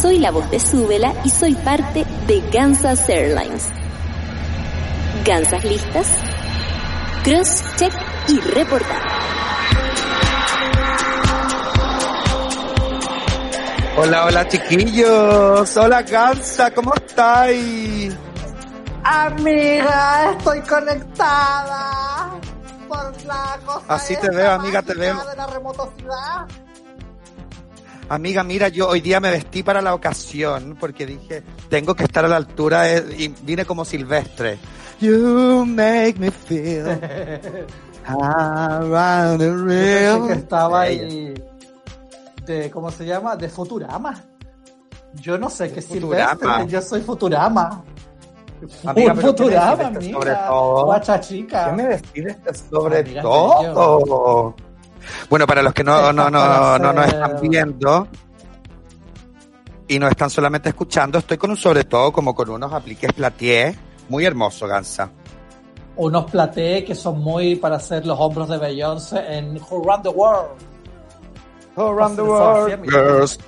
Soy la voz de Súbela y soy parte de Gansas Airlines. ¿Gansas listas? Cross, check y reportar. Hola, hola chiquillos. Hola Gansa, ¿cómo estáis? Amiga, estoy conectada por la cosa Así te veo, amiga, te veo. de la remotosidad. Amiga, mira, yo hoy día me vestí para la ocasión porque dije, tengo que estar a la altura de- y vine como silvestre. You make me feel around the rim. que estaba ahí de, ¿cómo se llama? De Futurama. Yo no sé qué. Silvestre, yo soy Futurama. Amiga, Un pero ¿qué me Futurama, amiga. sobre todo? Guacha chica. ¿Qué me vestí de este sobre Amiga, todo? Bueno, para los que no, no, no, no nos están viendo y nos están solamente escuchando, estoy con un sobre todo como con unos apliques platier, muy hermoso, Gansa. Unos platé que son muy para hacer los hombros de Beyoncé en Who Run the World. Around the world, girls.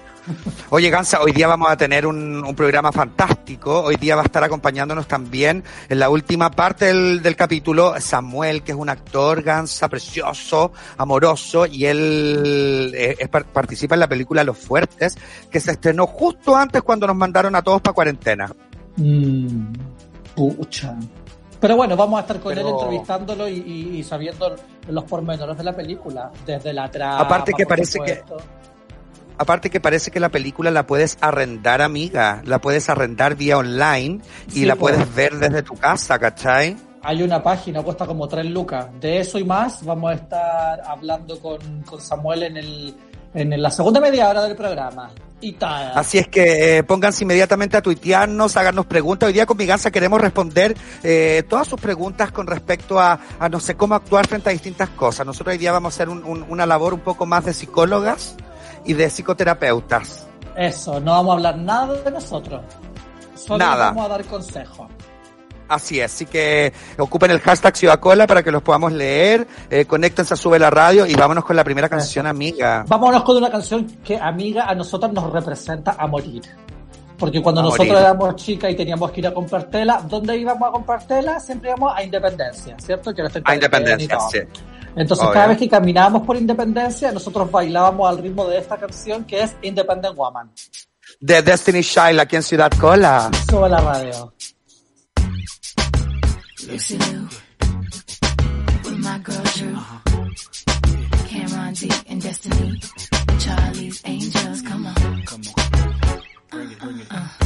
Oye, Gansa, hoy día vamos a tener un, un programa fantástico. Hoy día va a estar acompañándonos también en la última parte del, del capítulo Samuel, que es un actor, Gansa, precioso, amoroso, y él eh, es participa en la película Los Fuertes, que se estrenó justo antes cuando nos mandaron a todos para cuarentena. Mm, pucha. Pero bueno, vamos a estar con Pero- él entrevistándolo y, y- y sabiendo los pormenores de la película, desde la trama. Aparte que parece que-. Aparte que parece que la película la puedes arrendar, amiga. La puedes arrendar vía online y Sí, la pues. puedes ver desde tu casa, ¿cachai? Hay una página, cuesta como 3 lucas. De eso y más vamos a estar hablando con, con Samuel en, el, en la segunda media hora del programa. Y tal. Así es que eh, pónganse inmediatamente a tuitearnos, háganos preguntas. Hoy día con mi gansa queremos responder eh, todas sus preguntas con respecto a, a no sé cómo actuar frente a distintas cosas. Nosotros hoy día vamos a hacer un- un- una labor un poco más de psicólogas y de psicoterapeutas. Eso, no vamos a hablar nada de nosotros. Solo Nada. vamos a dar consejos. Así es, así que ocupen el hashtag Ciudad Cola para que los podamos leer, eh, conéctense a Sube la Radio y vámonos con la primera canción, amiga. Vámonos con una canción que, amiga, a nosotros nos representa a morir. Porque cuando A nosotros morir. éramos chicas y teníamos que ir a comprar tela, ¿dónde íbamos a comprar tela? Siempre íbamos a Independencia, ¿cierto? Que A Independencia, sí. Entonces, Obvio. cada vez que caminábamos por Independencia, nosotros bailábamos al ritmo de esta canción que es Independent Woman. De Destiny Child aquí en Ciudad Cola. Sube la radio. Lucy Liu with my girl Drew. Cameron D and Destiny. Charlie's Angels, come on. Come on. Bring it, bring it.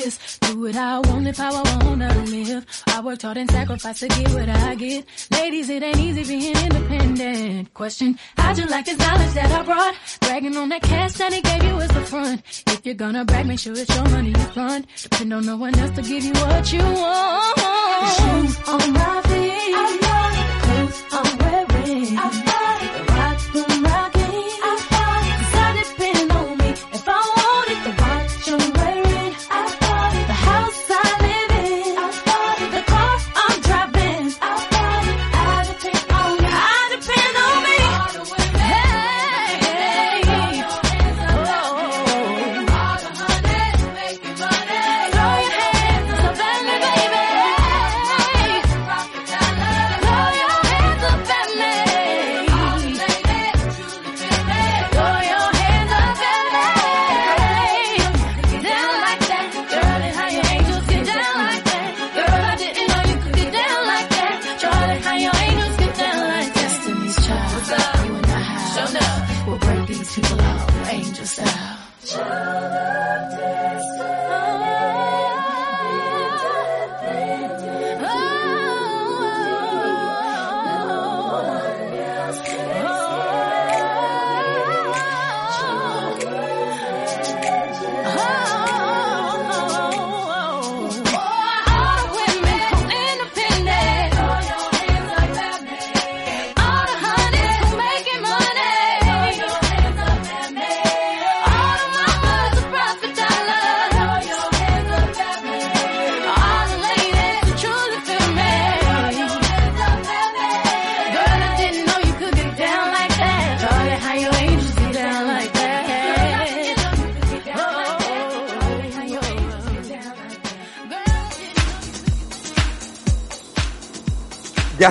this. Do what I want if how I wanna live. I worked hard and sacrificed to get what I get. Ladies, it ain't easy being independent. Question, how'd you like this knowledge that I brought? Bragging on that cash that he gave you as the front. If you're gonna brag, make sure it's your money you front. Depend on no one else to give you what you want. Shoes on my feet.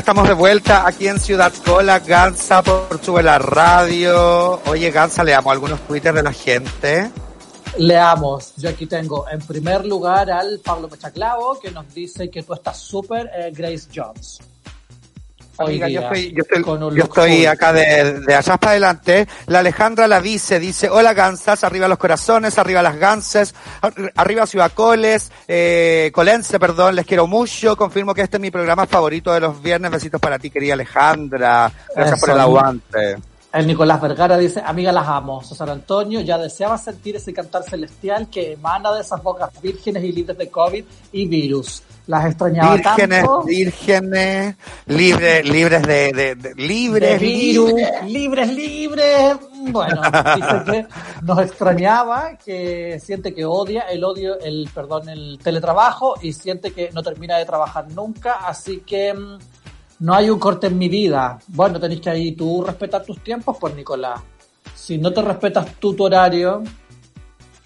Estamos de vuelta aquí en Ciudad Cola, Gansa por Sube la Radio. Oye, Gansa, leamos algunos twitters de la gente. Leamos, yo aquí tengo en primer lugar al Pablo Mechaclavo que nos dice que tú estás súper eh, Grace Jones. Amiga, yo estoy, yo estoy, con un yo estoy acá de, de atrás para adelante. La Alejandra Lavice dice, hola Gansas, arriba los corazones, arriba las Ganses, ar- arriba Ciudad Coles, eh, Colense, perdón, les quiero mucho. Confirmo que este es mi programa favorito de los viernes. Besitos para ti, querida Alejandra. Gracias Eso. por el aguante. El Nicolás Vergara dice, amiga las amo. César Antonio ya deseaba sentir ese cantar celestial que emana de esas bocas vírgenes y libres de COVID y virus. Las extrañaba Vírgenes, tanto. vírgenes, libres, libres de, de, de- libres, de virus, libres. libres, libres. Bueno, dice que nos extrañaba, que siente que odia el odio, el perdón, el teletrabajo y siente que no termina de trabajar nunca, así que mm, no hay un corte en mi vida. Bueno, tenéis que ahí tú respetar tus tiempos, pues Nicolás. Si no te respetas tú tu horario,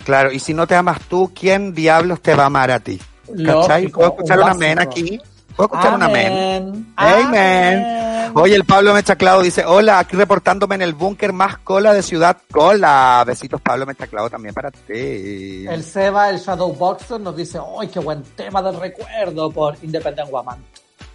Claro, y si no te amas tú, ¿quién diablos te va a amar a ti? ¿Cachai? ¿Puedo escuchar un una amén básico. aquí? ¿Puedo escuchar una amén? Amén. Amen. Amén. Oye, el Pablo Mechaclado dice, hola, aquí reportándome en el búnker más cola de Ciudad Cola. Besitos, Pablo Mechaclado, también para ti. El Seba, el Shadowboxer, nos dice, ¡ay, qué buen tema del recuerdo por Independent Woman!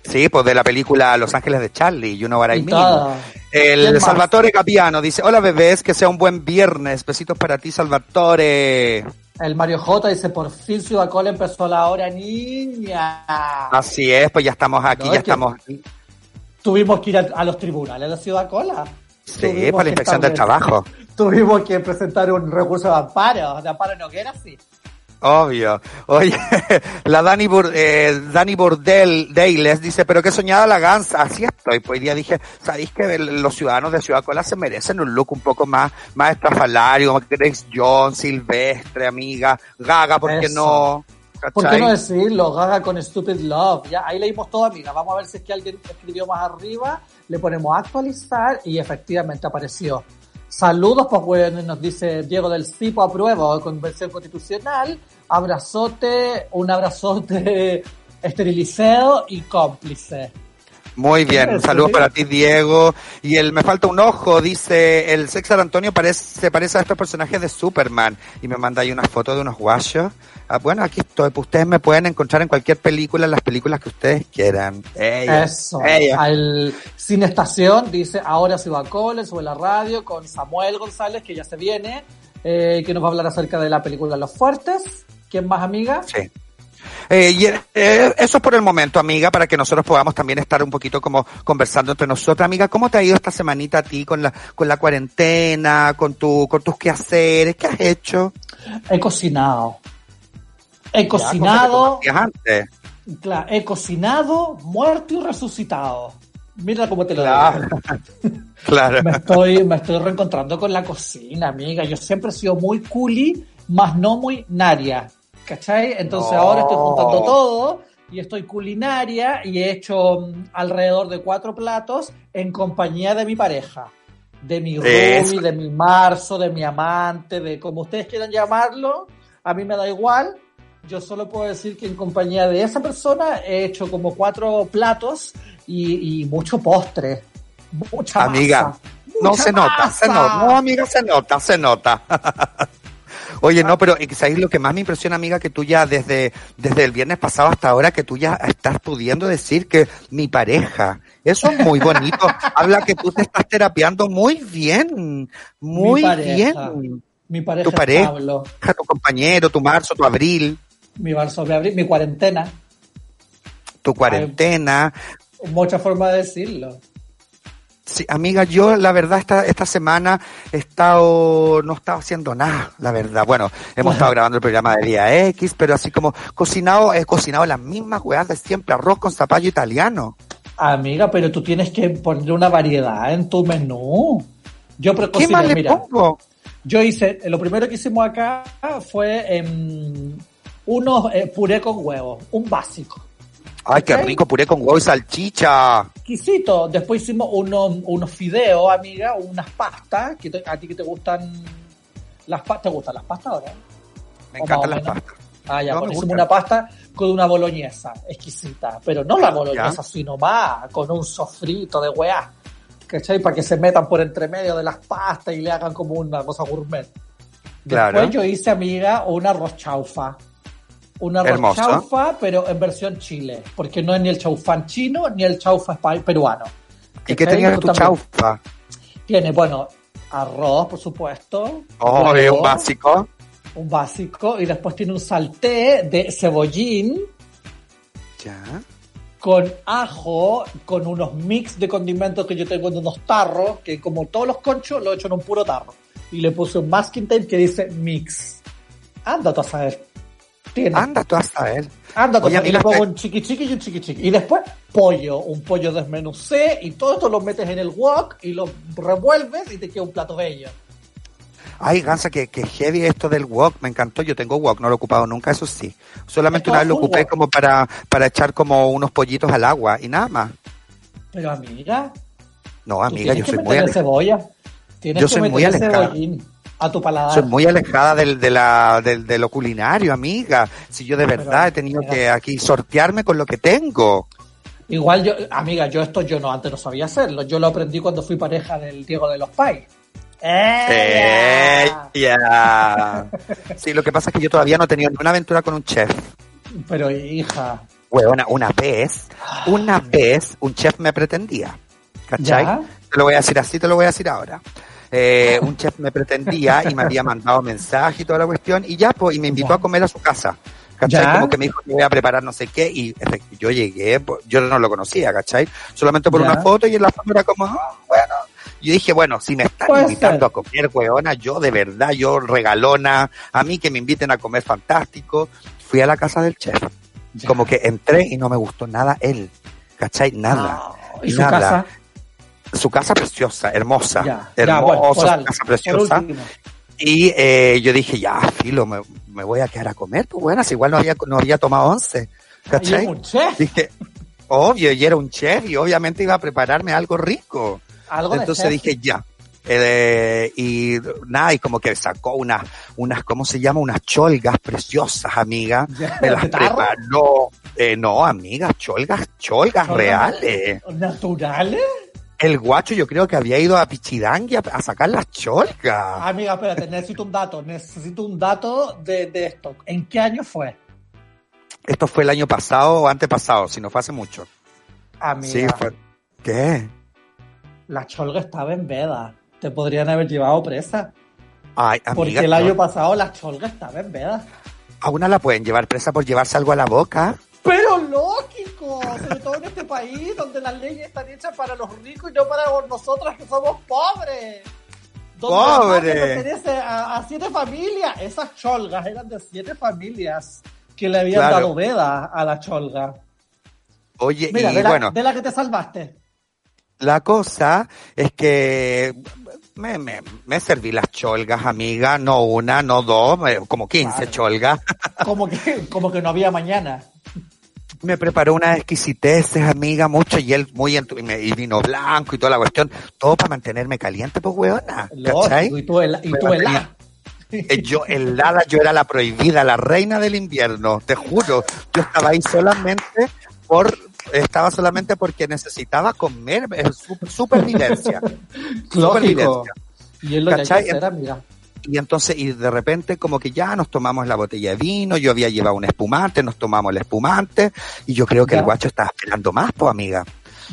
Sí, pues de la película Los Ángeles de Charlie, You Know What I Mean. todo. ¿Quién El? Salvatore Capiano dice, hola bebés, que sea un buen viernes. Besitos para ti, Salvatore. El Mario J dice, por fin Ciudad Cola empezó la hora niña. Así es, pues ya estamos aquí, No, ya es que- estamos... Tuvimos que ir a, a los tribunales de Ciudad Cola. Sí, Tuvimos para la que inspección del trabajo. Tuvimos que presentar un recurso de amparo, de amparo Noguera, sí. Obvio. Oye, la Dani, Bur eh, Dani Burdell Dales dice, pero qué soñada la gansa. Así estoy. Pues hoy día dije, ¿sabéis que los ciudadanos de Ciudad Cola se merecen un look un poco más, más estrafalario, como Grace Jones, Silvestre, amiga, Gaga, ¿por qué Eso. no? ¿Por qué no decirlo? Gaga con Stupid Love. Ya, ahí leímos todo, amiga. Vamos a ver si es que alguien escribió más arriba. Le ponemos actualizar y efectivamente apareció. Saludos, pues bueno, nos dice Diego del Cipo apruebo convención constitucional. Abrazote, un abrazote esterilizado y cómplice. Muy bien, un Eso, saludo sí. para ti, Diego. Y el Me Falta un Ojo, dice, el César Antonio parece, se parece a estos personajes de Superman. Y me manda ahí una foto de unos guachos. Ah, bueno, aquí estoy, pues ustedes me pueden encontrar en cualquier película, en las películas que ustedes quieran. Eso. ella. Al Cine Estación dice ahora se va a Cole, sube la radio con Samuel González, que ya se viene, eh, que nos va a hablar acerca de la película Los Fuertes. ¿Quién más, amiga? Sí. Eh, y, eh, eso es por el momento, amiga, para que nosotros podamos también estar un poquito como conversando entre nosotros. Amiga, ¿cómo te ha ido esta semanita a ti con la, con la cuarentena, con tu, con tus quehaceres? ¿Qué has hecho? He cocinado. He Ya, cocinado, antes. claro, he cocinado, muerto y resucitado. Mira cómo te lo Claro. digo. Claro. Me estoy, me estoy reencontrando con la cocina, amiga. Yo siempre he sido muy culi, más no muy naria. ¿Cachai? Entonces No. ahora estoy juntando todo y estoy culinaria y he hecho mm, alrededor de cuatro platos en compañía de mi pareja. De mi roomie, de mi marzo, de mi amante, de como ustedes quieran llamarlo. A mí me da igual. Yo solo puedo decir que en compañía de esa persona he hecho como cuatro platos y, y mucho postre. Mucha Amiga, masa, No mucha se nota, se masa. nota. No, amiga, se nota, se nota. Oye, no, pero ¿sabes lo que más me impresiona, amiga? Que tú ya desde, desde el viernes pasado hasta ahora, que tú ya estás pudiendo decir que mi pareja. Eso es muy bonito. Habla que tú te estás terapiando muy bien. Muy Mi bien. Mi pareja, Tu pareja. Pablo, Tu compañero, tu marzo, tu abril, mi marzo de abril, mi cuarentena. tu cuarentena. Mucha forma de decirlo. Sí, amiga, yo la verdad esta, esta semana he estado, no he estado haciendo nada, la verdad. Bueno, hemos estado grabando el programa de día X, pero así como cocinado, he cocinado las mismas hueás de siempre, arroz con zapallo italiano. Amiga, pero tú tienes que poner una variedad en tu menú. Yo ¿Qué más le mira, pongo? yo hice, lo primero que hicimos acá fue em, unos eh, puré con huevo, un básico. Ay, qué rico, puré con huevo y salchicha. Exquisito. Después hicimos unos, unos fideos, amiga, unas pastas, que te- a ti que te gustan las pastas, ¿te gustan las pastas ahora? Me encantan las pastas. Ah, ya, No, hicimos una pasta con una boloñesa exquisita, pero no la boloñesa, Ya. sino más, con un sofrito de weá, ¿cachai? Para que se metan por entre medio de las pastas y le hagan como una cosa gourmet. Claro. Después yo hice, amiga, una arroz chaufa. Una arroz Hermoso. chaufa, pero en versión chile, porque no es ni el chaufán chino ni el chaufa peruano. ¿Y qué tenía tu chaufa? Tiene, bueno, arroz, por supuesto. Oh, huevo, un básico. un básico, y después tiene un salté de cebollín, Ya. con ajo, con unos mix de condimentos que yo tengo en unos tarros, que como todos los conchos lo he hecho en un puro tarro. Y le puse un masking tape que dice mix. Anda tú a saber. Tiene. Anda tú a saber. Anda tú a Oye, saber. Y le pongo un chiqui chiqui y un chiqui chiqui. Y después pollo, un pollo desmenucé y todo esto lo metes en el wok y lo revuelves y te queda un plato bello. Ay, Gansa, que, que heavy esto del wok, me encantó. Yo tengo wok, no lo he ocupado nunca, eso sí. Solamente una vez lo ocupé wok. como para, para echar como unos pollitos al agua y nada más. Pero amiga, No, amiga, yo soy muy, cebolla. Tienes Yo que soy muy alejada. cebollín a tu paladar. soy muy alejada del, de, la, del, de lo culinario, amiga. Si yo de verdad he tenido mira. que aquí sortearme con lo que tengo. Igual yo, amiga, yo esto yo no antes no sabía hacerlo. Yo lo aprendí cuando fui pareja del Diego de los Pais. ¡Eh! ¡Ella! Sí, lo que pasa es que yo todavía no he tenido ni una aventura con un chef. Pero hija, Huevona, una vez, una vez un chef me pretendía. ¿Cachai? ¿Ya? Te lo voy a decir así, te lo voy a decir ahora. Eh, un chef me pretendía y me había mandado mensaje y toda la cuestión y ya, pues, y me invitó Ya. a comer a su casa. ¿Cachai? Ya. Como que me dijo que voy a preparar no sé qué y yo llegué, pues, yo no lo conocía, ¿cachai? Solamente por Ya. una foto y en la foto era como, ah, bueno. Yo dije, bueno, si me están Puede invitando ser. a comer, huevona, yo de verdad, yo regalona, a mí que me inviten a comer fantástico. Fui a la casa del chef. Ya. Como que entré y no me gustó nada él. ¿Cachai? Nada. No, ¿Y su Nada. casa? Su casa preciosa, hermosa. Ya, ya, hermosa, bueno, su algo, casa preciosa. Y eh, yo dije, ya, filo, me, me voy a quedar a comer, pues bueno, si igual no había, no había tomado once. ¿Cachai? un chef, Dije, obvio, y era un chef y obviamente iba a prepararme algo rico. algo de Entonces chef. dije, ya. Eh, y nada, y como que sacó unas, unas, ¿cómo se llama? Unas cholgas preciosas, amiga. Ya, Me las preparó. Eh, no, amiga, cholgas, cholgas ¿Cholgas reales. ¿Naturales? El guacho yo creo que había ido a Pichidangui a, a sacar las cholgas. Amiga, espérate, necesito un dato, necesito un dato de, de esto. ¿En qué año fue? Esto fue el año pasado o antepasado, si no fue hace mucho. Amiga, Sí, fue. ¿Qué? la cholga estaba en veda. Te podrían haber llevado presa. Ay, Porque amiga. el año no. pasado la cholga estaba en veda. A una la pueden llevar presa por llevarse algo a la boca. Pero sobre todo en este país donde las leyes están hechas para los ricos y no para nosotras que somos pobres. Donde pertenece a, a siete familias. Esas cholgas eran de siete familias que le habían Claro. dado veda a la cholga. Oye, Mira, y de la, bueno, de la que te salvaste. la cosa es que me, me, me serví las cholgas, amiga, no una, no dos, eh, como 15 Claro. cholgas. Como que, como que no había mañana. Me preparó unas exquisiteces, amiga, mucho, y él muy y, me- y vino blanco y toda la cuestión, todo para mantenerme caliente, pues, weona, ¿cachai? Lógico, y tú, el, y tú. Eh, Yo, helada, yo era la prohibida, la reina del invierno, te juro. Yo estaba ahí solamente por, estaba solamente porque necesitaba comer, es su- supervivencia. Supervivencia. Y es lo que hay que hacer, amiga. Y entonces, y de repente como que ya nos tomamos la botella de vino, yo había llevado un espumante, nos tomamos el espumante, y yo creo que Ya. el guacho estaba esperando más, pues amiga.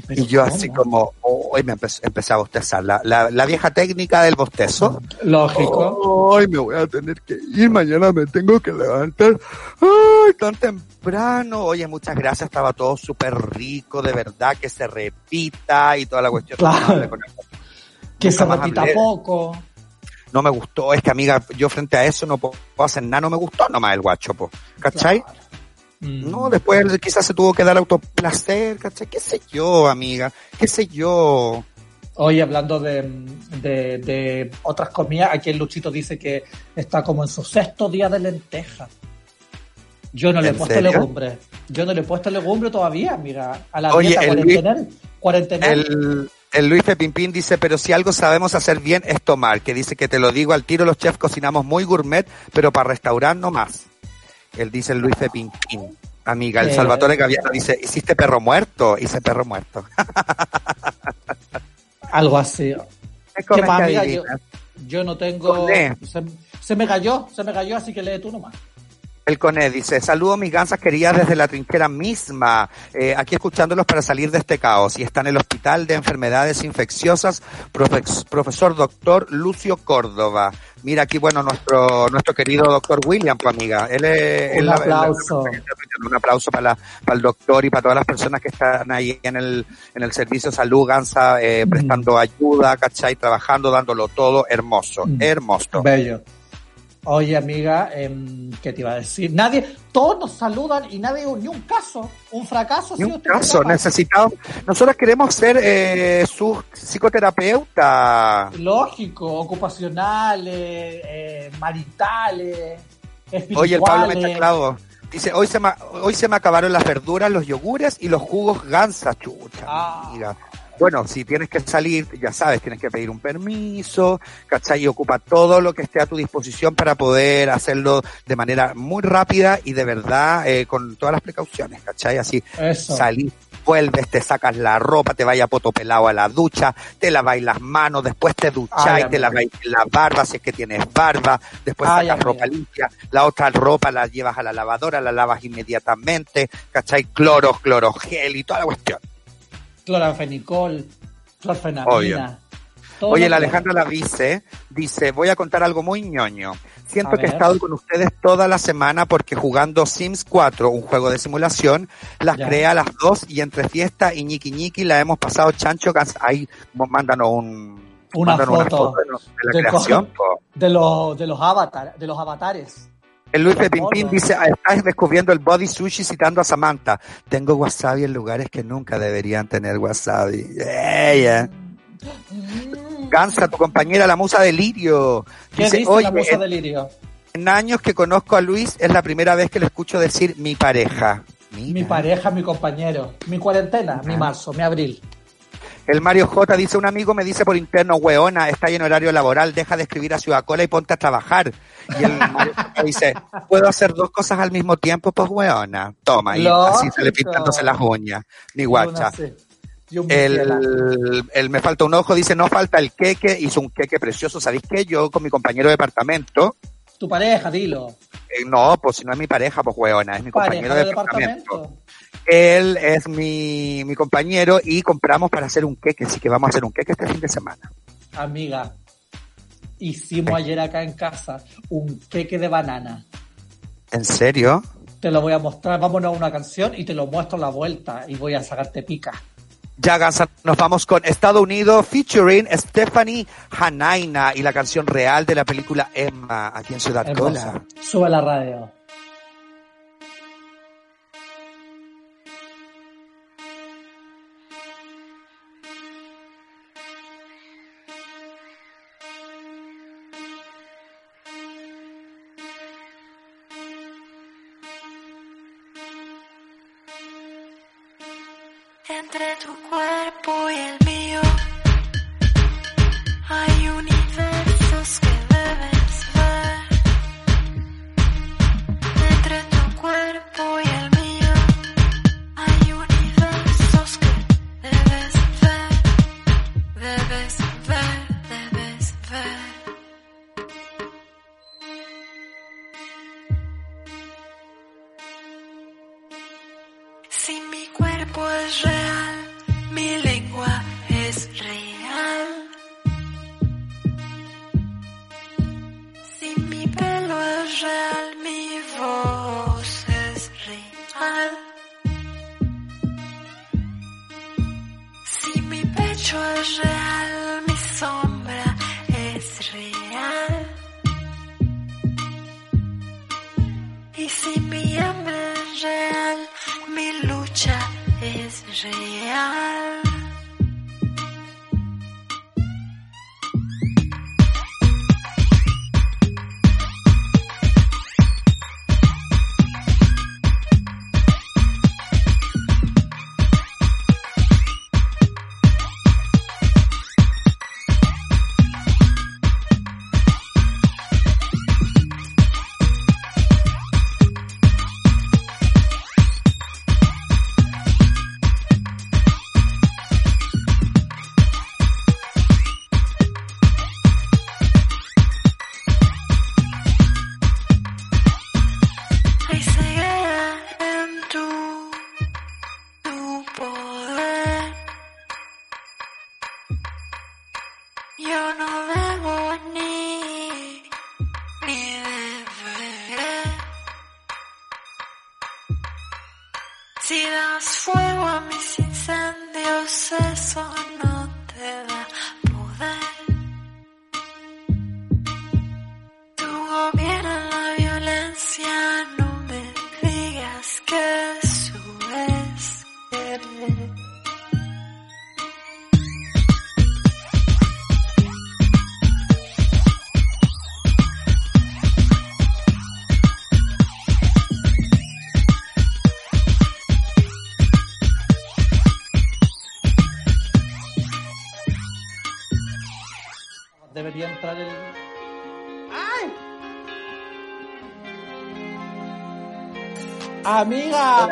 Pero y yo ¿cómo? así como, hoy me empecé, empecé a bostezar, la, la, la vieja técnica del bostezo. Lógico. Ay, me voy a tener que ir, mañana me tengo que levantar. Ay, tan temprano. Oye, muchas gracias, estaba todo súper rico, de verdad, que se repita y toda la cuestión. Claro. No, que se repita poco. No me gustó, es que amiga, yo frente a eso no puedo hacer nada, no me gustó nomás el guacho, po. ¿cachai? Claro. Mm. No, después quizás se tuvo que dar autoplacer, ¿cachai? ¿Qué sé yo, amiga? ¿Qué sé yo? Hoy hablando de, de, de otras comidas, aquí el Luchito dice que está como en su sexto día de lenteja. Yo no le he ¿En puesto serio? legumbre. Yo no le he puesto legumbre todavía, mira. A la Oye, dieta el cuarentenal. cuarentenal. El, el Luis Pimpín dice, pero si algo sabemos hacer bien es tomar, que dice que te lo digo al tiro, los chefs cocinamos muy gourmet, pero para restaurar no más. Él dice el Luis Pimpín. Amiga, el Eh. Salvatore Gaviano dice, hiciste perro muerto, hice perro muerto. Algo así. ¿Qué ¿Qué más, amiga? Yo, yo no tengo... Coné. Se, se me cayó, se me cayó, así que lee tú nomás. El Coné dice, saludo mis gansas queridas desde la trinchera misma, eh, aquí escuchándolos para salir de este caos. Y está en el Hospital de Enfermedades Infecciosas, profe- profesor doctor Lucio Córdoba. Mira aquí, bueno, nuestro nuestro querido doctor William, tu amiga. Él es, Un él aplauso. un aplauso para, la- para el doctor y para todas las personas que están ahí en el, en el servicio de salud, Gansa, eh, Mm. prestando ayuda, ¿cachai? Trabajando, dándolo todo. Hermoso, Mm. hermoso. Bello. Oye, amiga, em, ¿qué te iba a decir? Nadie, todos nos saludan y nadie, ni un caso, un fracaso. Ni un ¿Usted caso, necesitamos, nosotros queremos ser eh, sus psicoterapeuta. Lógico, ocupacionales, eh, maritales, espirituales. Oye, el Pablo me echa clavo. Dice, hoy se, me, hoy se me acabaron las verduras, los yogures y los jugos gansa, chucha. Ah. amiga. Bueno, si tienes que salir, ya sabes, tienes que pedir un permiso, ¿cachai? Y ocupa todo lo que esté a tu disposición para poder hacerlo de manera muy rápida y de verdad eh, con todas las precauciones, ¿cachai? Así, Eso. salís, vuelves, te sacas la ropa, te vayas poto pelado a la ducha, te lavas las manos, después te ducháis, te laváis la barba si es que tienes barba, después Ay, sacas ropa limpia, la otra ropa la llevas a la lavadora, la lavas inmediatamente, ¿cachai? Cloro, clorogel y toda la cuestión. Cloranfenicol, clorfenamina. Oye, la Alejandra Lavice dice, voy a contar algo muy ñoño. Siento A que he estado con ustedes toda la semana porque jugando Sims 4, un juego de simulación, las Ya. creé a las dos y entre fiesta y ñiqui ñiqui la hemos pasado chancho. Ahí, mándanos un... Una mándanos foto de, la de creación. co-. De los, de los avatar, de los avatares. El Luis Una Pimpín dice, "Ah, estás descubriendo el body sushi citando a Samantha. Tengo wasabi en lugares que nunca deberían tener wasabi. Ella. Mm. Gansa, tu compañera, la musa delirio. ¿Qué Dice, la musa delirio? En años que conozco a Luis, es la primera vez que le escucho decir mi pareja. Mira. Mi pareja, mi compañero, mi cuarentena, mi marzo, mi abril. El Mario J dice, un amigo me dice por interno, weona, está en horario laboral, deja de escribir a Ciudad Cola y ponte a trabajar. Y el Mario J dice, ¿puedo hacer dos cosas al mismo tiempo? Pues weona, toma, y así sale pintándose las uñas. Ni guacha. El, el me falta un ojo dice, no falta el queque, hizo un queque precioso. ¿Sabéis qué? Yo con mi compañero de departamento, Tu pareja, dilo. eh, no, pues si no es mi pareja, pues weona, es mi compañero de de departamento. departamento. Él es mi, mi compañero y compramos para hacer un queque, así que vamos a hacer un queque este fin de semana. Amiga, hicimos ayer acá en casa un queque de banana. ¿En serio? Te lo voy a mostrar. Vámonos a una canción y te lo muestro a la vuelta y voy a sacarte pica. Ya, Gansa, nos vamos con Estados Unidos featuring Stephanie Hanaina y la canción real de la película Emma, aquí en Ciudad Cola. Hermosa. Sube la radio.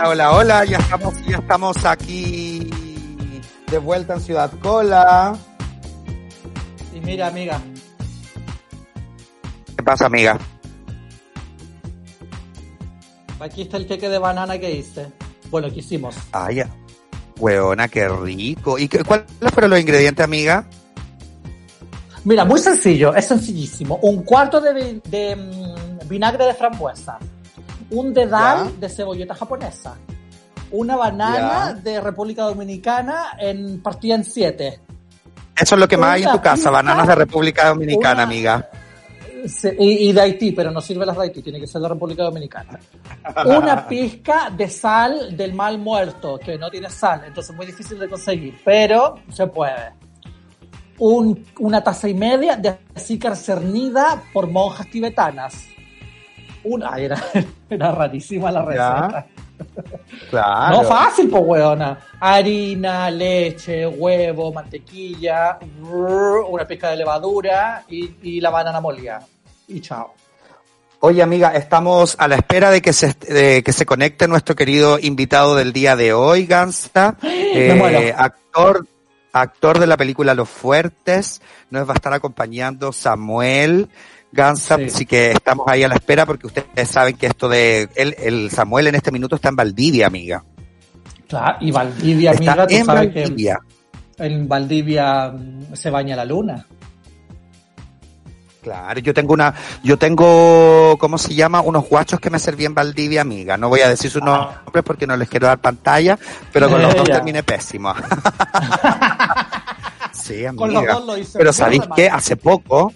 Hola, hola, hola, ya estamos, ya estamos aquí de vuelta en Ciudad Cola. y mira, amiga, ¿Qué pasa, amiga? aquí está el queque de banana que hice. Bueno, que hicimos. Ay, ya. Hueona, qué rico. ¿Y qué- cuáles fueron los ingredientes, amiga? Mira, muy sencillo, es sencillísimo. Un cuarto de, de, mm, vinagre de frambuesa, un dedal Ya. de cebolleta japonesa, una banana Ya. de República Dominicana en partida en siete. Eso es lo que más hay en tu casa, bananas de República Dominicana, una- amiga. Y de Haití, pero no sirve las de Haití, tiene que ser de República Dominicana. Una pizca de sal del mal muerto, que no tiene sal, entonces es muy difícil de conseguir, pero se puede. Un- una taza y media de azúcar cernida por monjas tibetanas. Una, ay, era, era rarísima la receta. Claro. No fácil, pues, weona. Harina, leche, huevo, mantequilla, una pizca de levadura y, y la banana molida. Y chao. Oye, amiga, estamos a la espera de que se, de que se conecte nuestro querido invitado del día de hoy, Gansta. Eh, actor, actor de la película Los Fuertes. Nos va a estar acompañando Samuel Gansa, Sí. así que estamos ahí a la espera porque ustedes saben que esto de él, el Samuel en este minuto está en Valdivia, amiga. Claro, y Valdivia, Está amiga, tú en sabes que Valdivia. en Valdivia mm, se baña la luna. Claro, yo tengo una, yo tengo, ¿cómo se llama? Unos guachos que me serví en Valdivia, amiga. No voy a decir sus nombres porque no les quiero dar pantalla, pero con los dos terminé pésimo. sí, amiga. Con los dos lo hice Pero ¿sabéis qué? Hace poco,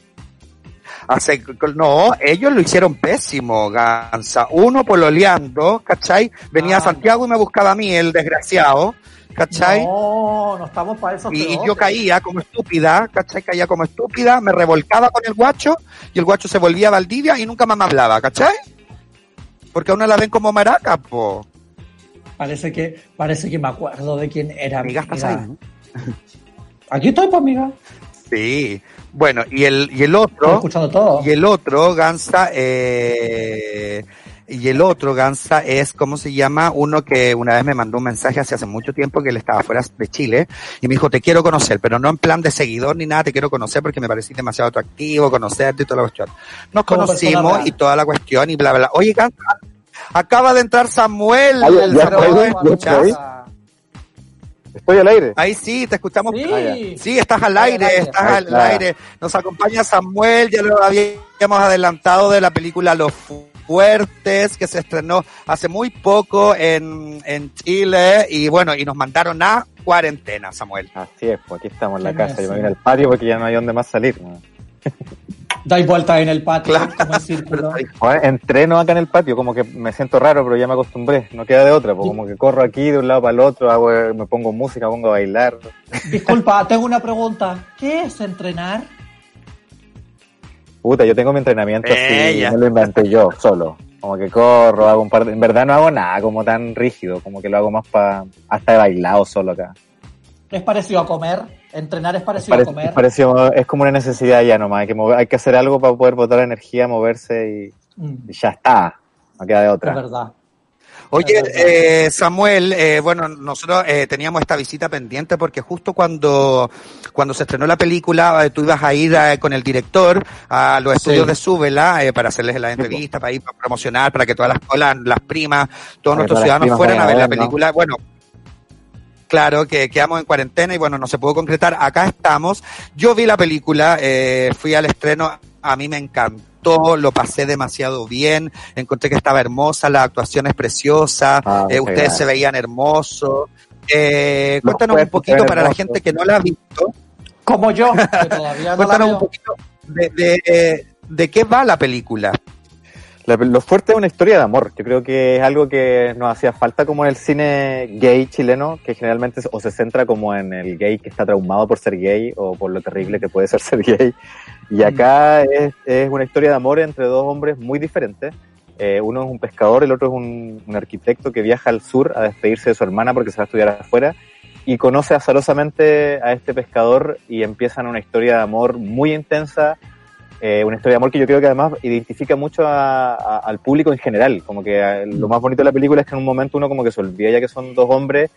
hace, no, ellos lo hicieron pésimo, Gansa. Uno pololeando, ¿cachai? Venía Ah, a Santiago y me buscaba a mí, el desgraciado, ¿cachai? No, no estamos para eso. Y yo caía como estúpida, ¿cachai? Caía como estúpida, me revolcaba con el guacho y el guacho se volvía a Valdivia y nunca más me hablaba, ¿cachai? Porque a una la ven como maraca, po. Parece que, parece que me acuerdo de quién era. Amiga, ¿estás ahí? Aquí estoy, pues, amiga. Sí. Bueno, y el, y el Estoy otro, escuchando todo. y el otro, Gansa, eh, y el otro, Gansa, es, ¿cómo se llama? Uno que una vez me mandó un mensaje hace hace mucho tiempo que él estaba fuera de Chile y me dijo, te quiero conocer, pero no en plan de seguidor ni nada, te quiero conocer porque me parecís demasiado atractivo, conocerte y toda la cuestión. Nos persona conocimos y toda la cuestión y bla, bla, bla. Oye, Gansa, acaba de entrar Samuel. Ay, el ya Samuel, estoy, al aire. Ahí sí, te escuchamos. Sí. Sí, estás al Al aire, estás al aire. Nos acompaña Samuel, ya lo habíamos adelantado de la película Los Fuertes, que se estrenó hace muy poco en, en Chile, y bueno, y nos mandaron a cuarentena, Samuel. Así es, pues aquí estamos en la casa. Yo me vine al patio porque ya no hay dónde más salir. ¿no? Dais vueltas en el patio, Claro. como círculo. Bueno, entreno acá en el patio, como que me siento raro, pero ya me acostumbré. No queda de otra, pues como que corro aquí de un lado para el otro, hago, me pongo música, pongo a bailar. Disculpa, tengo una pregunta. ¿Qué es entrenar? Puta, yo tengo mi entrenamiento así, Ella. me lo inventé yo, solo. Como que corro, hago un par de... En verdad no hago nada como tan rígido, como que lo hago más para... Hasta he bailado solo acá. ¿Es parecido a comer? ¿Entrenar es Es, parecido pare- a comer? es parecido- es como una necesidad ya nomás, hay que, mover- hay que hacer algo para poder botar energía, moverse y, Mm, y ya está. No queda de es otra. verdad. Oye, Es verdad. eh, Samuel, eh, bueno, nosotros eh, teníamos esta visita pendiente porque justo cuando, cuando se estrenó la película, eh, tú ibas a ir eh, con el director a los estudios Sí. de Súbela eh, para hacerles la entrevista, para ir a promocionar, para que todas las colas, las primas, todos Para nuestros ciudadanos fueran a ver a la película. Bueno, Claro, que quedamos en cuarentena y bueno, no se pudo concretar. Acá estamos. Yo vi la película, eh, fui al estreno, a mí me encantó, lo pasé demasiado bien, encontré que estaba hermosa, la actuación es preciosa, Ah, eh, ustedes se veían hermosos. Eh, cuéntanos un poquito para la gente que no la ha visto, Como yo, que todavía no la cuéntanos un poquito de, de, eh, de qué va la película. La- lo fuerte es una historia de amor. Yo creo que es algo que nos hacía falta como en el cine gay chileno, que generalmente o se centra como en el gay que está traumado por ser gay o por lo terrible que puede ser ser gay. Y acá es, es una historia de amor entre dos hombres muy diferentes. Eh, uno es un pescador, el otro es un, un arquitecto que viaja al sur a despedirse de su hermana porque se va a estudiar afuera y conoce azarosamente a este pescador y empiezan una historia de amor muy intensa, eh, una historia de amor que yo creo que además identifica mucho a- a- al público en general, como que eh, lo más bonito de la película es que en un momento uno como que se olvida ya que son dos hombres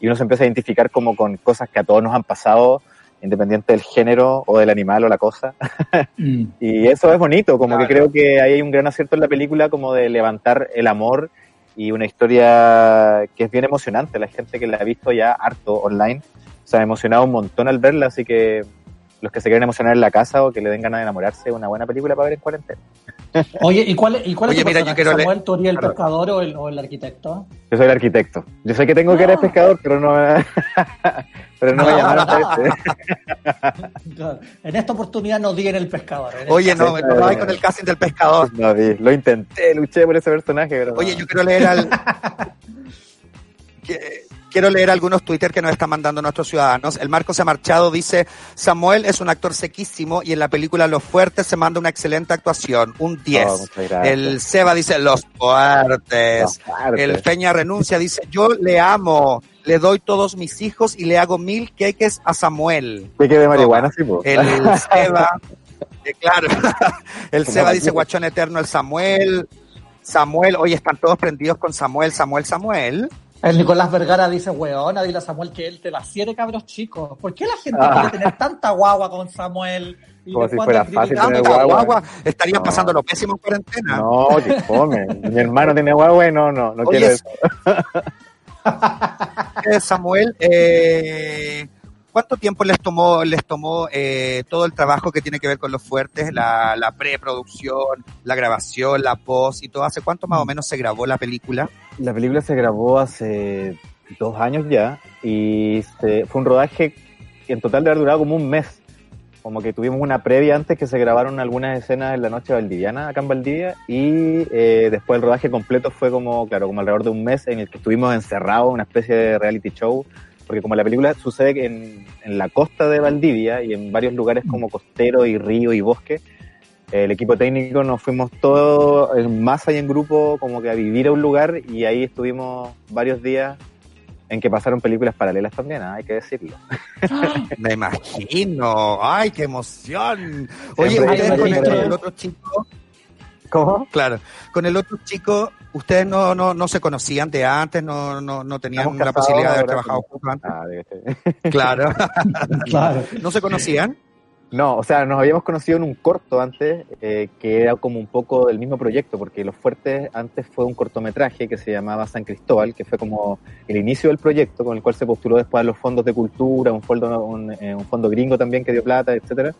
y uno se empieza a identificar como con cosas que a todos nos han pasado, independiente del género o del animal o la cosa. Mm. Y eso es bonito, como Claro. que creo que ahí hay un gran acierto en la película como de levantar el amor y una historia que es bien emocionante. La gente que la ha visto ya harto online se ha emocionado un montón al verla, así que los que se quieren emocionar en la casa o que le den ganas de enamorarse, una buena película para ver en cuarentena. Oye, ¿y cuál, y cuál Oye, es tu mira, yo personaje, quiero Samuel? ¿Tú eres el Claro. pescador o el, o el arquitecto? Yo soy el arquitecto. Yo sé que tengo que eres Ah. pescador, pero no pero no me Ah. llamaron para este. Claro. En esta oportunidad no di en el pescador. en el Oye, caso- no, no me voy con el casting del pescador. No, vi, lo intenté, luché por ese personaje, pero no. Oye, yo quiero leer al... que- Quiero leer algunos Twitter que nos están mandando nuestros ciudadanos. El Marco se ha marchado, dice, Samuel es un actor sequísimo y en la película Los Fuertes se manda una excelente actuación, un 10. Oh, muchas gracias. el Seba dice, Los Fuertes. Los. El Peña renuncia, dice, yo le amo, le doy todos mis hijos y le hago mil queques a Samuel. ¿Qué de marihuana, sí, po? El Seba, eh, claro, el Seba dice guachón eterno, el Samuel, Samuel, oye, están todos prendidos con Samuel, Samuel, Samuel. El Nicolás Vergara dice, weona, dile a Samuel que él te la siete cabros chicos. ¿Por qué la gente Ah. quiere tener tanta guagua con Samuel? Y Como si fuera fácil tener guagua. guagua, estarían No. pasando lo pésimo en cuarentena. No, que fome. Mi hermano tiene guagua y no, no, no Oye, quiero eso. Eh, Samuel, eh, ¿Cuánto tiempo les tomó, les tomó eh, todo el trabajo que tiene que ver con los fuertes, la, la preproducción, la grabación, la post y todo? ¿Hace cuánto más o menos se grabó la película? La película se grabó hace dos años ya y se- fue un rodaje que en total de haber durado como un mes. Como que tuvimos una previa antes que se grabaron algunas escenas en la noche valdiviana acá en Valdivia y eh, después el rodaje completo fue como, claro, como alrededor de un mes en el que estuvimos encerrados, una especie de reality show, porque como la película sucede en, en la costa de Valdivia y en varios lugares como costero y río y bosque, el equipo técnico nos fuimos todos en masa y en grupo como que a vivir a un lugar y ahí estuvimos varios días en que pasaron películas paralelas también, ¿ah? hay que decirlo. Me imagino. ¡Ay, qué emoción! Oye, ustedes con el, el otro chico, ¿Cómo? claro, con el otro chico, ustedes no, no, no se conocían de antes, no, no, no tenían la posibilidad de haber trabajado juntos antes. Ah. Claro. Claro. ¿No se conocían? No, o sea, nos habíamos conocido en un corto antes, eh, que era como un poco del mismo proyecto, porque Los Fuertes antes fue un cortometraje que se llamaba San Cristóbal, que fue como el inicio del proyecto, con el cual se postuló después a los fondos de cultura, un fondo, un, eh, un fondo gringo también que dio plata, etcétera.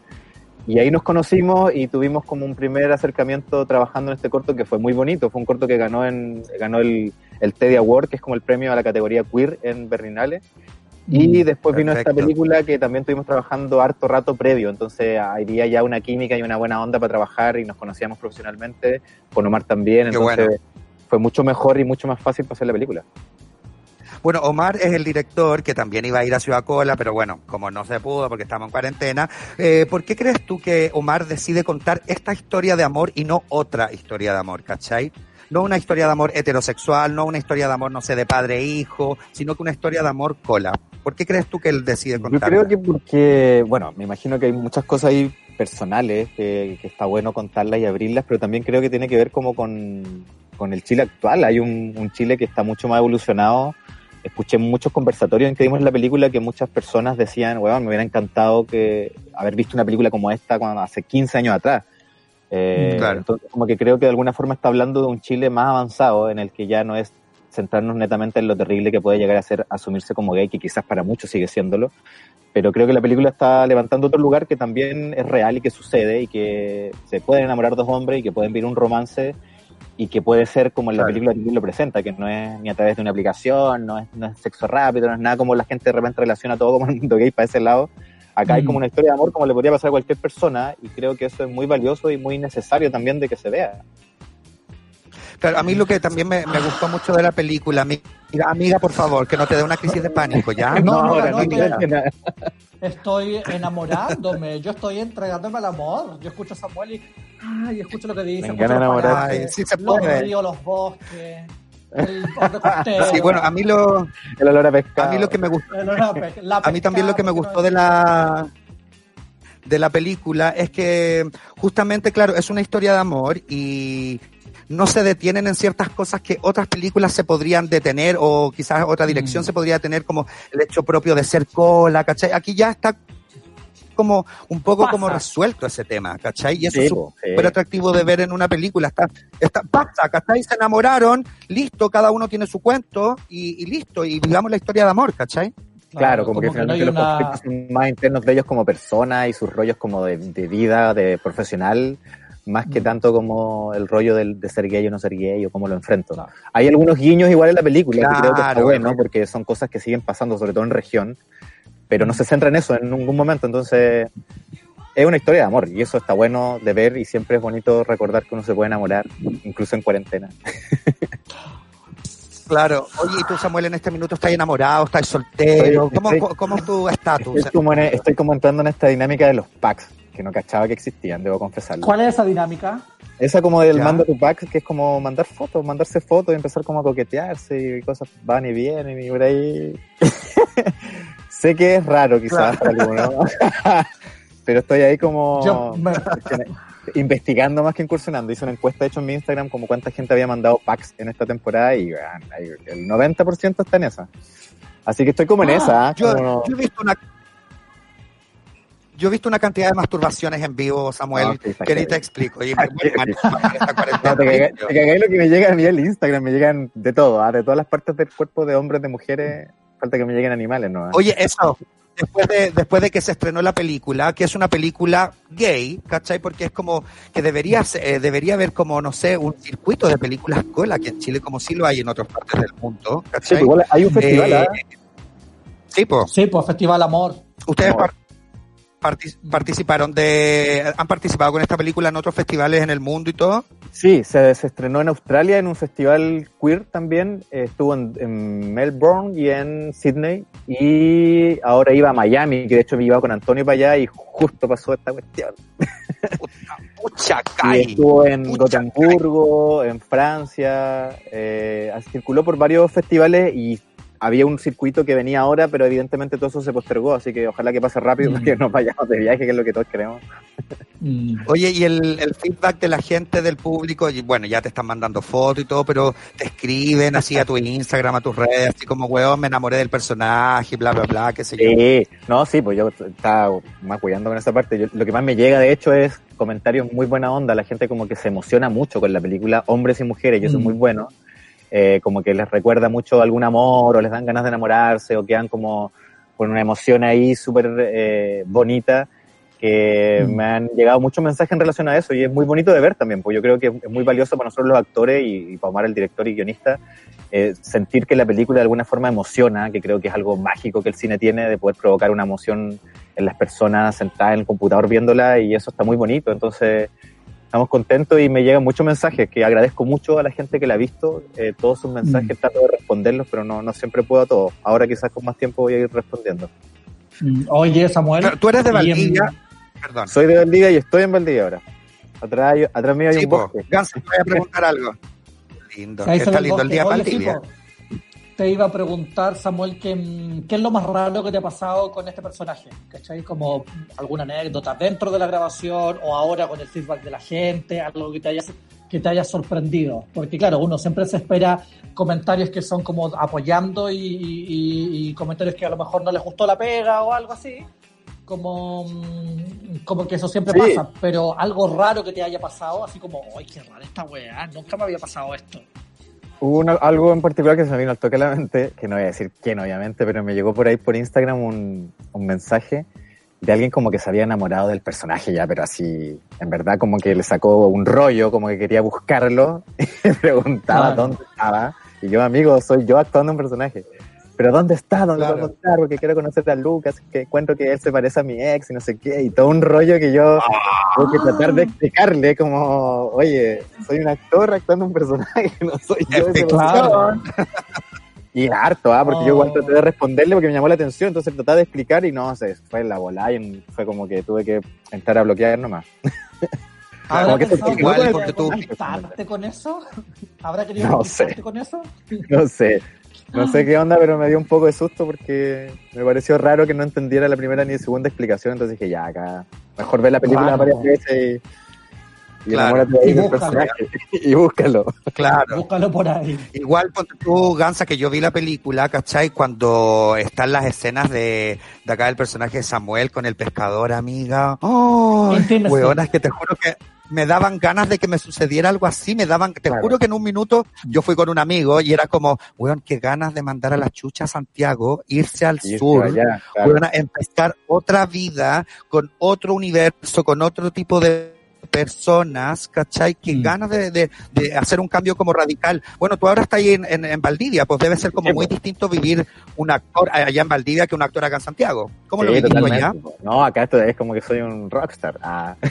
Y ahí nos conocimos y tuvimos como un primer acercamiento trabajando en este corto que fue muy bonito. Fue un corto que ganó en ganó el, el Teddy Award, que es como el premio a la categoría queer en Berlinale. Y después vino esta película que también estuvimos trabajando harto rato previo, entonces había ya una química y una buena onda para trabajar y nos conocíamos profesionalmente, con Omar también, entonces bueno. fue mucho mejor y mucho más fácil para hacer la película. Bueno, Omar es el director que también iba a ir a Ciudad Cola, pero bueno, como no se pudo porque estamos en cuarentena, eh, ¿por qué crees tú que Omar decide contar esta historia de amor y no otra historia de amor, cachai? No una historia de amor heterosexual, no una historia de amor, no sé, de padre e hijo, sino que una historia de amor cola. ¿Por qué crees tú que él decide Yo contarla? creo que porque, bueno, me imagino que hay muchas cosas ahí personales que, que está bueno contarlas y abrirlas, pero también creo que tiene que ver como con, con el Chile actual. Hay un, un Chile que está mucho más evolucionado. Escuché muchos conversatorios en que vimos la película que muchas personas decían, weón, me hubiera encantado que haber visto una película como esta cuando, hace 15 años atrás. Eh, Claro. Entonces, como que creo que de alguna forma está hablando de un Chile más avanzado en el que ya no es centrarnos netamente en lo terrible que puede llegar a ser asumirse como gay, que quizás para muchos sigue siéndolo, pero creo que la película está levantando otro lugar que también es real y que sucede y que se pueden enamorar dos hombres y que pueden vivir un romance y que puede ser como en la Claro. película también lo presenta, que no es ni a través de una aplicación, no es, no es sexo rápido, no es nada como la gente de repente relaciona todo como el mundo gay para ese lado. Acá hay Mm. como una historia de amor como le podría pasar a cualquier persona y creo que eso es muy valioso y muy necesario también de que se vea. Claro, a mí lo que también me, me gustó mucho de la película, amiga, amiga, por favor, que no te dé una crisis de pánico, ¿ya? No, no, ahora, no, no, no, no, no. Estoy enamorándome, yo estoy entregándome al amor. Yo escucho a Samuel y, ay, escucho lo que dice. Me los Ay, sí se los puede. ríos, los bosques, el. Sí, bueno, a mí lo, El olor a pescado. a mí lo que me gustó el olor a A mí también lo que me gustó de la de la película es que justamente, claro, es una historia de amor y no se detienen en ciertas cosas que otras películas se podrían detener o quizás otra dirección Mm. se podría tener como el hecho propio de ser cola, ¿cachai? Aquí ya está como un poco Pasa. como resuelto ese tema, ¿cachai? Y eso Sí, es sí. súper atractivo de ver en una película. Está, está, pasa, ¿cachai? Se enamoraron, listo, cada uno tiene su cuento y, y listo, y digamos la historia de amor, ¿cachai? Claro, como, que no finalmente los una- conflictos son más internos de ellos como personas y sus rollos como de, de vida, de profesional, más que Mm. tanto como el rollo del, de ser gay o no ser gay o cómo lo enfrento. Claro. Hay algunos guiños igual en la película que creo que está Claro, bueno, claro. porque son cosas que siguen pasando, sobre todo en región, pero no se centra en eso en ningún momento, entonces es una historia de amor y eso está bueno de ver y siempre es bonito recordar que uno se puede enamorar, incluso en cuarentena. Claro. Oye, ¿y tú, Samuel, en este minuto estás enamorado, estás soltero? ¿Cómo, estoy- cómo es tu estatus? Estoy como entrando en esta dinámica de los packs, que no cachaba que existían, debo confesarlo. ¿Cuál es esa dinámica? Esa como del Ya. mando tu pack, que es como mandar fotos, mandarse fotos y empezar como a coquetearse y cosas van y vienen y por ahí. sé que es raro quizás algunos, pero estoy ahí como Yo investigando más que incursionando. Hice una encuesta hecho en mi Instagram como cuánta gente había mandado packs en esta temporada y ahí el 90% está en esa. Así que estoy como en Ah, esa. Yo, como- yo he visto una... Yo he visto una cantidad de masturbaciones en vivo, Samuel, No, sí, está que ni te explico. Y bueno, No, te cagué lo que me llega a mí al Instagram, me llegan de todo, ¿ah? de todas las partes del cuerpo de hombres, de mujeres, falta que me lleguen animales, ¿no? Oye, eso, después de, después de que se estrenó la película, que es una película gay, ¿cachai? Porque es como que debería, eh, debería haber como, no sé, un circuito de películas cola aquí en Chile, como sí lo hay en otras partes del mundo, Sí, ¿cachai? pues igual hay un festival, Eh, ¿ah? Sí, pues. Sí, pues Festival Amor. Ustedes No. Par- partic- participaron de, han participado con esta película en otros festivales en el mundo y todo. Sí, se, se estrenó en Australia en un festival queer también. eh, estuvo en, en Melbourne y en Sydney. Y ahora iba a Miami, que de hecho me iba con Antonio para allá y justo pasó esta cuestión. Y Kai. estuvo en Gotemburgo, en Francia. eh, circuló por varios festivales y había un circuito que venía ahora, pero evidentemente todo eso se postergó. Así que ojalá que pase rápido Mm. para que nos vayamos de viaje, que es lo que todos queremos. Mm. Oye, y el, el feedback de la gente, del público, y bueno, ya te están mandando fotos y todo, pero te escriben así a tu Instagram, a tus redes, así como, weón, me enamoré del personaje, bla, bla, bla, qué sé yo. Sí, no, sí, pues yo estaba más cuidando con esa parte. Yo- lo que más me llega, de hecho, es comentarios muy buena onda. La gente como que se emociona mucho con la película, hombres y mujeres, y eso es Mm. muy bueno. Eh, como que les recuerda mucho algún amor, o les dan ganas de enamorarse, o quedan como con una emoción ahí súper eh, bonita, que Mm. me han llegado muchos mensajes en relación a eso, y es muy bonito de ver también, pues yo creo que es muy valioso para nosotros los actores y, y para Omar, el director y guionista, eh, sentir que la película de alguna forma emociona, que creo que es algo mágico que el cine tiene, de poder provocar una emoción en las personas sentadas en el computador viéndola y eso está muy bonito. Entonces, estamos contentos y me llegan muchos mensajes que agradezco mucho a la gente que la ha visto. Eh, todos sus mensajes Mm. trato de responderlos, pero no, no siempre puedo a todos. Ahora quizás con más tiempo voy a ir respondiendo. Mm. Oye, Samuel. Pero tú eres de Valdivia, perdón. Soy de Valdivia y estoy en Valdivia ahora. Atrás, atrás mío hay Sí, un po. bosque. Te voy a preguntar algo. Lindo, está lindo el día Oye, sí, Valdivia. Te iba a preguntar, Samuel, ¿qué, mm, ¿qué es lo más raro que te ha pasado con este personaje? ¿Cachai? Como alguna anécdota dentro de la grabación o ahora con el feedback de la gente, algo que te haya, que te haya sorprendido. Porque claro, uno siempre se espera comentarios que son como apoyando y, y- y comentarios que a lo mejor no les gustó la pega o algo así. Como, mm, como que eso siempre Sí. pasa, pero algo raro que te haya pasado, así como, ¡ay, qué rara esta weá! Nunca me había pasado esto. Hubo una- algo en particular que se me vino al toque a la mente, que no voy a decir quién obviamente, pero me llegó por ahí por Instagram un, un mensaje de alguien como que se había enamorado del personaje ya, pero así, en verdad como que le sacó un rollo, como que quería buscarlo y preguntaba Claro. dónde estaba. Y yo, amigo, soy yo actuando un personaje. Pero ¿dónde está? ¿Dónde Claro. puedo estar? Porque quiero conocer a Lucas, que encuentro que él se parece a mi ex y no sé qué, y todo un rollo que yo tengo que tratar de explicarle como, oye, soy un actor actuando un personaje, no soy yo ese Claro. y harto, ¿ah? porque yo igual traté de responderle porque me llamó la atención, entonces traté de explicar y no, se fue la bola y en- fue como que tuve que entrar a bloquear nomás. ¿Habrá que pensado que igual, quería porque tú- conquistarte con eso? ¿Habrá querido No sé. con eso? No sé, no sé qué onda, pero me dio un poco de susto porque me pareció raro que no entendiera la primera ni segunda explicación, entonces dije, ya, acá, mejor ver la película varias veces y, y Claro. enamórate ahí Y del búscalo. personaje y búscalo. Claro. Búscalo por ahí. Igual, ponte tú, Gansa, que yo vi la película, ¿cachai? Cuando están las escenas de, de acá del personaje de Samuel con el pescador, amiga. ¡Oh! Hueonas, que te juro que me daban ganas de que me sucediera algo así, me daban, te Claro. juro que en un minuto yo fui con un amigo y era como, weón, qué ganas de mandar a la chucha a Santiago, irse al irse sur, allá, claro. weón, a empezar otra vida con otro universo, con otro tipo de personas, ¿cachai? Qué Mm. ganas de, de, de hacer un cambio como radical. Bueno, tú ahora estás ahí en, en, en Valdivia, pues debe ser como Sí, muy pues. distinto vivir un actor allá en Valdivia que un actor acá en Santiago. ¿Cómo lo Sí, vivís tú totalmente, allá? No, acá esto es como que soy un rockstar. Ah. Eh,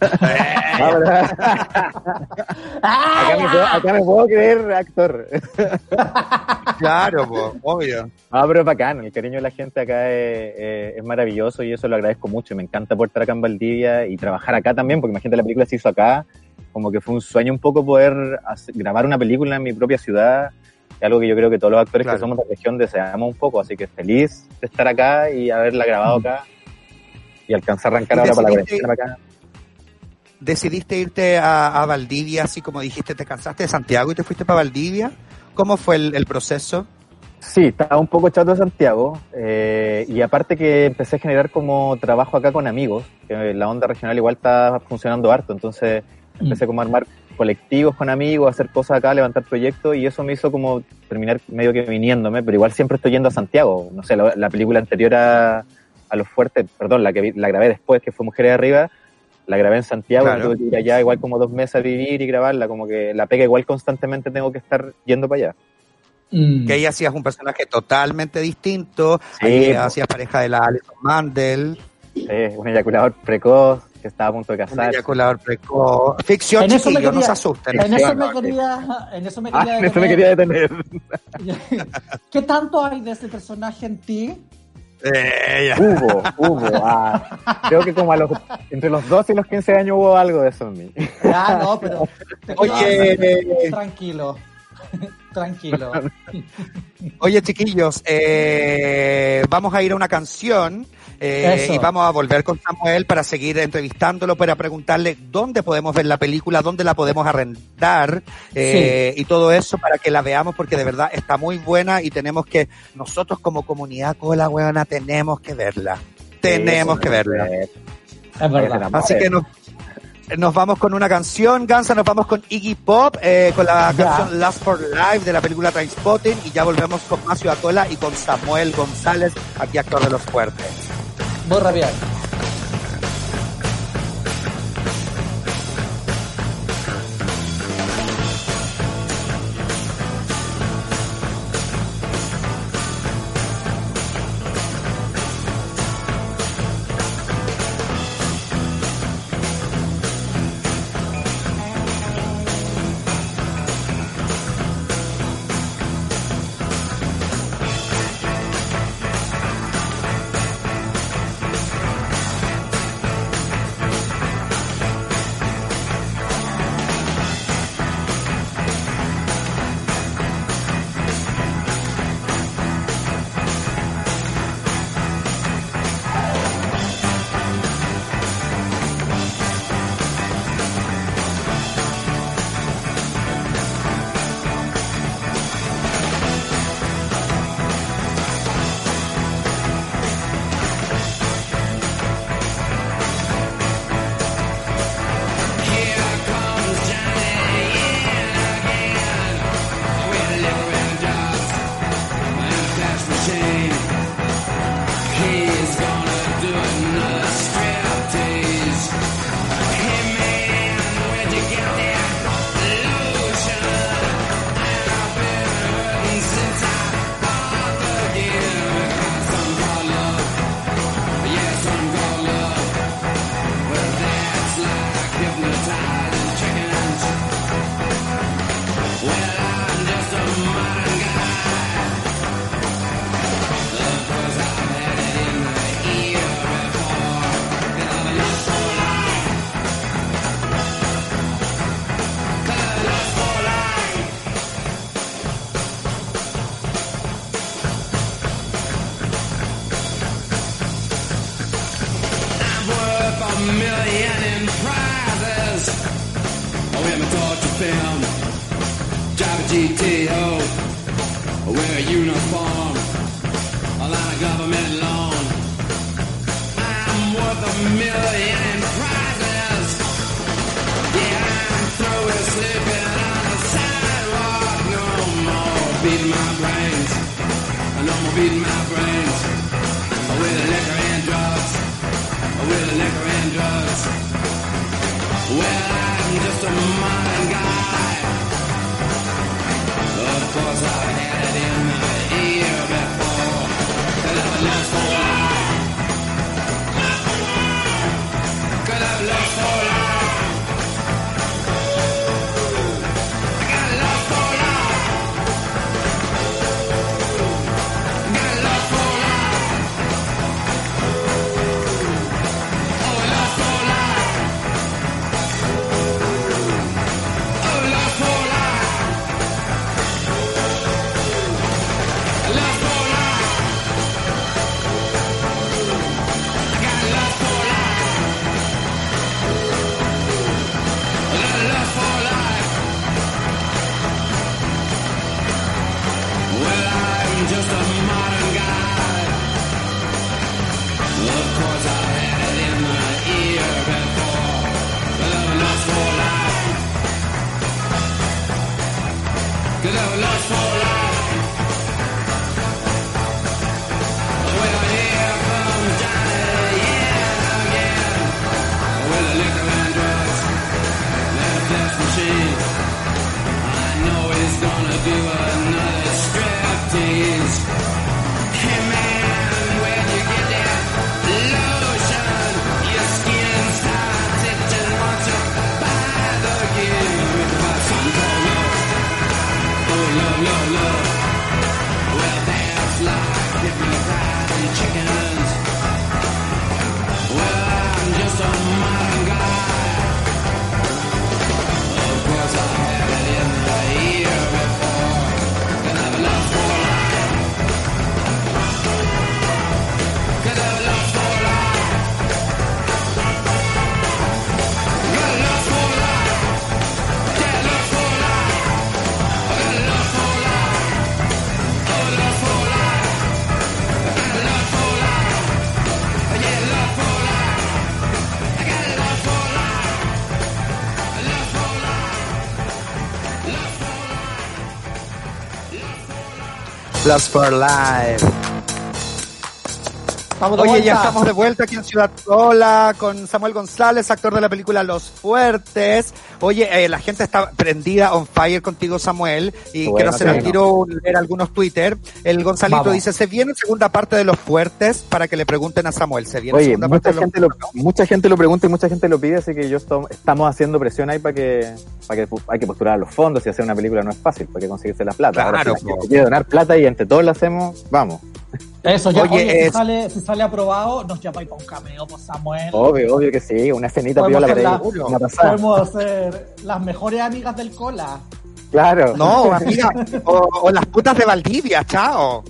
pero- acá, me puedo, acá me puedo creer actor. claro, pues, obvio. Ah, pero es bacán, el cariño de la gente acá es, es- es maravilloso y eso lo agradezco mucho. y Me encanta poder estar acá en Valdivia y trabajar acá también, porque imagínate la película se hizo acá, como que fue un sueño un poco poder hacer- grabar una película en mi propia ciudad, algo que yo creo que todos los actores Claro. que somos de la región deseamos un poco, así que feliz de estar acá y haberla grabado acá y alcanzar a arrancar ¿Y ahora para la cuarentena acá. ¿Decidiste irte a, a Valdivia, así como dijiste, te cansaste de Santiago y te fuiste para Valdivia? ¿Cómo fue el, el proceso? Sí, estaba un poco chato de Santiago eh, y aparte que empecé a generar como trabajo acá con amigos, que la onda regional igual está funcionando harto, entonces empecé como a armar colectivos con amigos, hacer cosas acá, levantar proyectos, y eso me hizo como terminar medio que viniéndome, pero igual siempre estoy yendo a Santiago. No sé, la, la película anterior a, a Los Fuertes, perdón, la que vi- la grabé después, que fue Mujeres de Arriba, la grabé en Santiago, Claro. tuve que ir allá igual como dos meses a vivir y grabarla, como que la pega igual constantemente tengo que estar yendo para allá. Mm. Que ahí hacías un personaje totalmente distinto. Sí, ahí hacías pareja de la Alison Mandel, Sí, un eyaculador precoz que estaba a punto de un casar. eyaculador precoz. Ficción, eso chiquillos, no se asusten. En eso me no, quería, en eso me Ah, quería en eso me detener. quería detener. ¿Qué tanto hay de ese personaje en ti? Eh, ya. Hubo, hubo. ah, creo que como a los, entre los 12 y los 15 años hubo algo de eso en mí. Ah, no, pero Oye, quedas- tranquilo, tranquilo. Oye, chiquillos, eh, vamos a ir a una canción eh, y vamos a volver con Samuel para seguir entrevistándolo, para preguntarle dónde podemos ver la película, dónde la podemos arrendar eh, y todo eso para que la veamos porque de verdad está muy buena y tenemos que, nosotros como comunidad cola huevona, tenemos que verla. Tenemos Sí, que verla. Es verdad. Así que nos, nos vamos con una canción, Gansa, nos vamos con Iggy Pop, eh, con la canción Last for Life de la película Trainspotting y ya volvemos con Macio Acola y con Samuel González, aquí actor de Los Fuertes. Muy rápido. Lost for Life. Estamos de Oye, vuelta. ya estamos de vuelta aquí en Ciudad Cola con Samuel González, actor de la película Los Fuertes. Oye, eh, la gente está prendida on fire contigo, Samuel, y Bueno, quiero hacer al tiro leer algunos Twitter. El Gonzalito Vamos. dice, ¿se viene segunda parte de Los Fuertes? Para que le pregunten a Samuel, ¿se viene Oye, segunda parte mucha de gente, Los lo, mucha gente lo pregunta y mucha gente lo pide, así que yo estamos haciendo presión ahí para que, para que hay que postular a los fondos y hacer una película no es fácil, porque conseguirse la plata. Ahora, Claro, si la gente quiere donar plata y entre todos la hacemos, vamos. Eso, ya, Oye, oye, es- si, sale, si sale aprobado, nos llamáis para un cameo, pues Samuel. Obvio, obvio que sí, una escenita piola para la- una pasada. Podemos hacer las mejores amigas del cola. Claro. No, amiga, o, o las putas de Valdivia, chao.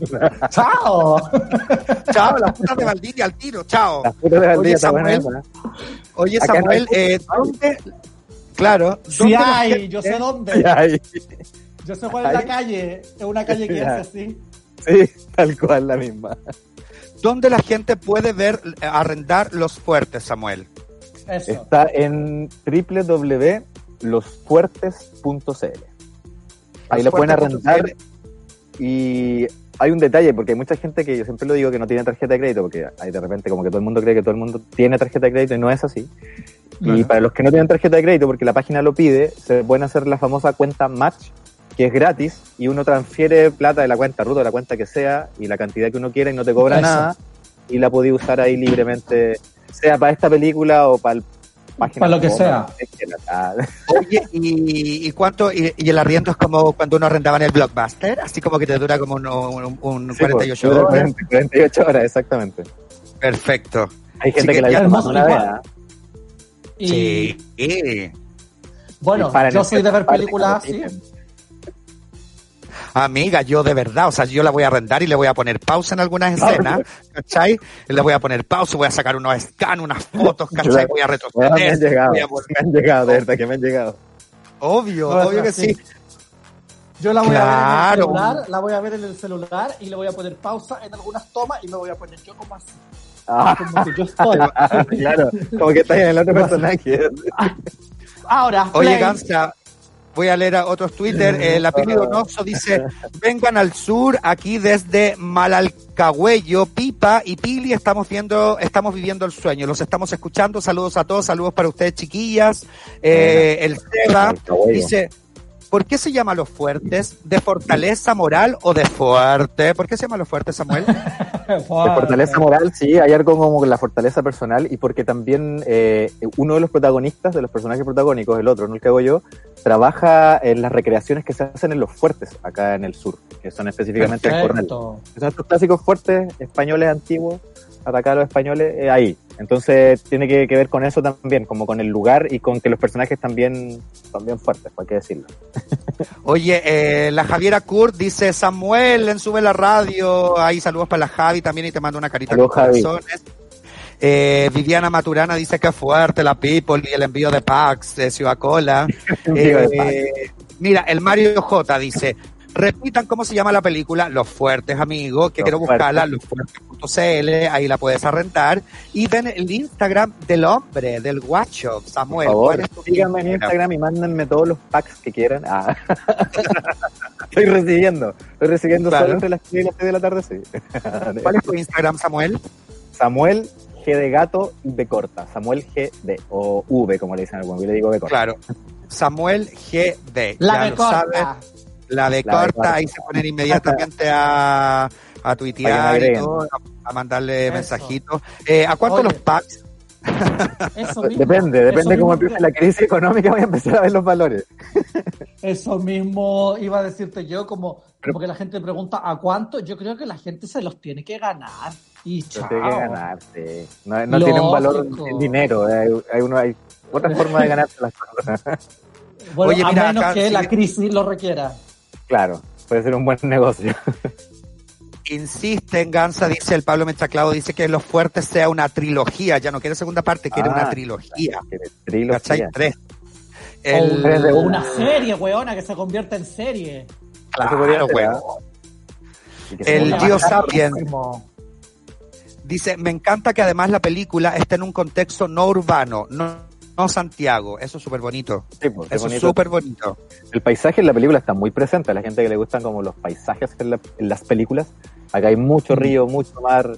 ¡Chao! Chao, las putas de Valdivia al tiro, chao. Las putas de Oye, Valdivia buena Samuel, ¿eh? Oye, no Samuel, hay eh, ¿dónde? Claro, Sí ¿dónde hay, gente- yo sé dónde. Ay, Yo sé cuál es la calle. Es una calle que es así. Sí, tal cual la misma. ¿Dónde la gente puede ver, arrendar los fuertes, Samuel? Eso. Está en www.losfuertes.cl. Ahí Los lo pueden arrendar y hay un detalle, porque hay mucha gente que yo siempre lo digo que no tiene tarjeta de crédito, porque hay de repente como que todo el mundo cree que todo el mundo tiene tarjeta de crédito y no es así. Y para los que no tienen tarjeta de crédito, porque la página lo pide, se pueden hacer la famosa cuenta Match, que es gratis, y uno transfiere plata de la cuenta ruta, de la cuenta que sea, y la cantidad que uno quiera y no te cobra Eso. nada, y la podía usar ahí libremente, sea para esta película o para el página. Para lo que sea. Oye, ¿y, y cuánto? Y, y el arriendo es como cuando uno arrendaba en el Blockbuster? Así como que te dura como un, un- un sí, 48 pues, horas. 40, 48 horas, exactamente. Perfecto. Hay Sí gente que que, la hermoso, tomado una vez. ¿ah? Y Sí. bueno, Y yo soy de ver películas cuando así. Amiga, yo de verdad, o sea, yo la voy a arrendar y le voy a poner pausa en algunas escenas, ¿cachai? Le voy a poner pausa, voy a sacar unos scans, unas fotos, ¿cachai? Voy a Bueno, me han retroceder. llegado, voy a volver. me han llegado, de verdad que me han llegado. Obvio, No, obvio que sí. Yo la voy Claro. a ver en el celular, la voy a ver en el celular y le voy a poner pausa en algunas tomas y me voy a poner yo como así. Ah, Como que yo estoy. claro, como que estás en el otro personaje. Ahora, Oye. Gansa, voy a leer a otros Twitter. Eh, la Pili Donoso dice, vengan al sur, aquí desde Malalcahuello, Pipa y Pili, estamos viendo, estamos viviendo el sueño. Los estamos escuchando. Saludos a todos, saludos para ustedes, chiquillas. Eh, el Seba dice, ¿por qué se llama Los Fuertes? ¿De fortaleza moral o de fuerte? ¿Por qué se llama Los Fuertes, Samuel? De fortaleza moral, sí, hay algo como con la fortaleza personal y porque también eh, uno de los protagonistas, de los personajes protagónicos, el otro, no el que hago yo, trabaja en las recreaciones que se hacen en los fuertes acá en el sur, que son específicamente el Corral. Perfecto. Son estos clásicos fuertes españoles antiguos, atacar a los españoles eh, ahí. Entonces tiene que, que ver con eso también, como con el lugar y con que los personajes también son bien fuertes, por qué decirlo. Oye, eh, la Javiera Kurt dice, Samuel, en Sube la Radio. Ahí saludos para la Javi también y te mando una carita Saludos, con Javi. corazones. Eh, Viviana Maturana dice que fuerte la People y el envío de packs de Ciudad Cola. De Eh, mira, el Mario J dice, repitan cómo se llama la película, Los Fuertes, amigo, que Los quiero Fuertes. buscarla, losfuertes.cl, ahí la puedes arrendar. Y ven el Instagram del hombre, del guacho, Por Samuel. favor, ¿cuál es tu síganme en Instagram y mándenme todos los packs que quieran. Ah. estoy recibiendo, estoy recibiendo Claro. solo entre las 3 y las 6 de la tarde, sí. ¿Cuál es tu Instagram, Samuel? Samuel G de gato y B corta. Samuel G de, o V, como le dicen algunos. Yo le digo B corta. Claro. Samuel GD. La ya de lo sabes. La de La de corta, corta. ahí se ponen inmediatamente a, a tuitear y todo, a, a mandarle Eso. mensajitos. Eh, ¿A cuánto Oye. los packs? Eso mismo, Depende, eso depende mismo cómo empiece la crisis económica, voy a empezar a ver los valores. Eso mismo iba a decirte yo, como, como que la gente pregunta ¿a cuánto? Yo creo que la gente se los tiene que ganar. Y chao. tiene que ganarse. No, no tiene un valor el dinero. eh, Hay, hay, uno, hay otra forma de ganarse las cosas. Bueno, Oye, a mira, menos acá que sí- la crisis lo requiera. Claro, puede ser un buen negocio. Insiste en Gansa, dice el Pablo Mechaclavo, dice que Los Fuertes sea una trilogía, ya no quiere segunda parte, quiere Ah, una trilogía. Tiene trilogía. ¿Cachai? Tres. O El, tres de una una. serie, weona, que se convierta en serie. Claro. ¿ah? Se El más- Sapiens dice, me encanta que además la película esté en un contexto no urbano, no, no Santiago. Eso es súper bonito. Sí, pues, es Eso es súper bonito. El paisaje en la película está muy presente. A la gente que le gustan como los paisajes en, la- en las películas. Acá hay mucho río, mucho mar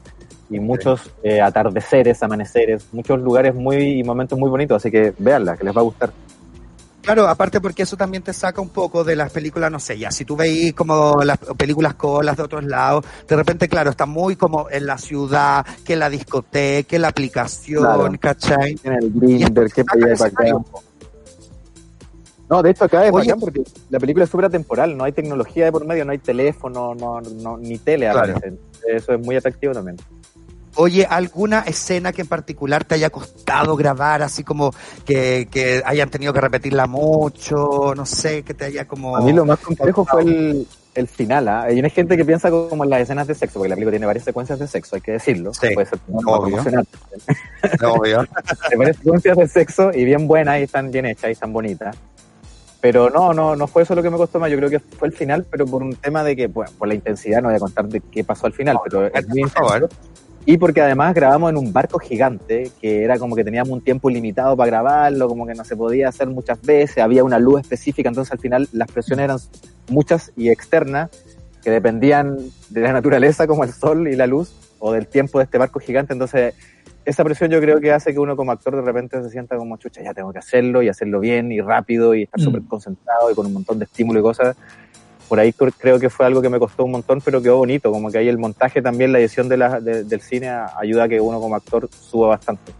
y muchos eh, atardeceres, amaneceres, muchos lugares muy y momentos muy bonitos. Así que véanla, que les va a gustar. Claro, aparte porque eso también te saca un poco de las películas, no sé, ya, si tú veis como las películas colas de otros lados, de repente, claro, está muy como en la ciudad, que la discoteca, que la aplicación, Claro. ¿cachai? Tiene el Grindr, que. No, de hecho acá es Oye. bacán porque la película es súper atemporal, no hay tecnología de por medio, no hay teléfono, no, no, ni tele Claro. Eso es muy atractivo también. Oye, ¿alguna escena que en particular te haya costado grabar, así como que, que hayan tenido que repetirla mucho, no sé, que te haya como... A mí lo más complejo fue el, el final. ¿ah? Hay una gente que piensa como en las escenas de sexo, porque la película tiene varias secuencias de sexo, hay que decirlo. Sí, Puede ser obvio. Obvio. Hay varias secuencias de sexo y bien buenas y están bien hechas y están bonitas. Pero no, no, no fue eso lo que me costó más. Yo creo que fue el final, pero por un tema de que, bueno, por la intensidad, no voy a contar de qué pasó al final, pero es muy intenso. Y porque además grabamos en un barco gigante, que era como que teníamos un tiempo limitado para grabarlo, como que no se podía hacer muchas veces, había una luz específica, entonces al final las presiones eran muchas y externas, que dependían de la naturaleza como el sol y la luz, o del tiempo de este barco gigante, entonces esa presión yo creo que hace que uno como actor de repente se sienta como chucha, ya tengo que hacerlo y hacerlo bien y rápido y estar Mm. súper concentrado y con un montón de estímulo y cosas. Por ahí cr- creo que fue algo que me costó un montón, pero quedó bonito, como que ahí el montaje también, la edición de la, de- del cine ayuda a que uno como actor suba bastante.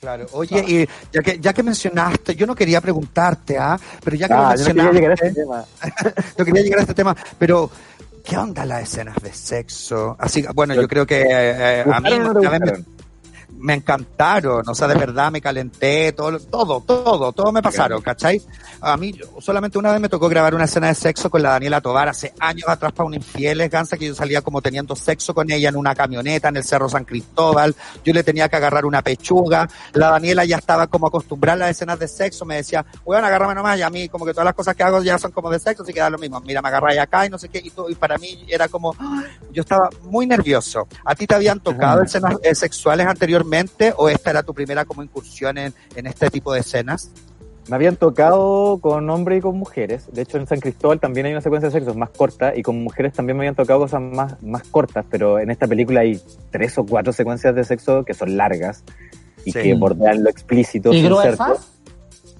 Claro. Oye, y ya que, ya que mencionaste, yo no quería preguntarte, ¿ah? Pero ya que lo Ah, yo no quería mencionaste, llegar a este tema. yo quería llegar a este tema, pero ¿qué onda las escenas de sexo? Así, bueno, yo creo que eh, a mí ¿Gustaron o no una vez me? Me encantaron, o sea, de verdad me calenté, todo, todo, todo, todo me pasaron, ¿cachai? A mí solamente una vez me tocó grabar una escena de sexo con la Daniela Tobar hace años atrás para un infieles, Gansa, que yo salía como teniendo sexo con ella en una camioneta en el Cerro San Cristóbal, yo le tenía que agarrar una pechuga, la Daniela ya estaba como acostumbrada a las escenas de sexo, me decía, bueno, agárrame nomás, y a mí como que todas las cosas que hago ya son como de sexo, así que da lo mismo, mira, me agarráis acá y no sé qué, y, todo, y para mí era como, yo estaba muy nervioso. ¿A ti te habían tocado escenas eh, sexuales anteriormente o esta era tu primera como incursión en, en este tipo de escenas? Me habían tocado con hombres y con mujeres. De hecho, en San Cristóbal también hay una secuencia de sexo más corta y con mujeres también me habían tocado cosas más, más cortas, pero en esta película hay tres o cuatro secuencias de sexo que son largas y Sí. que bordean lo explícito. ¿Y gruesas?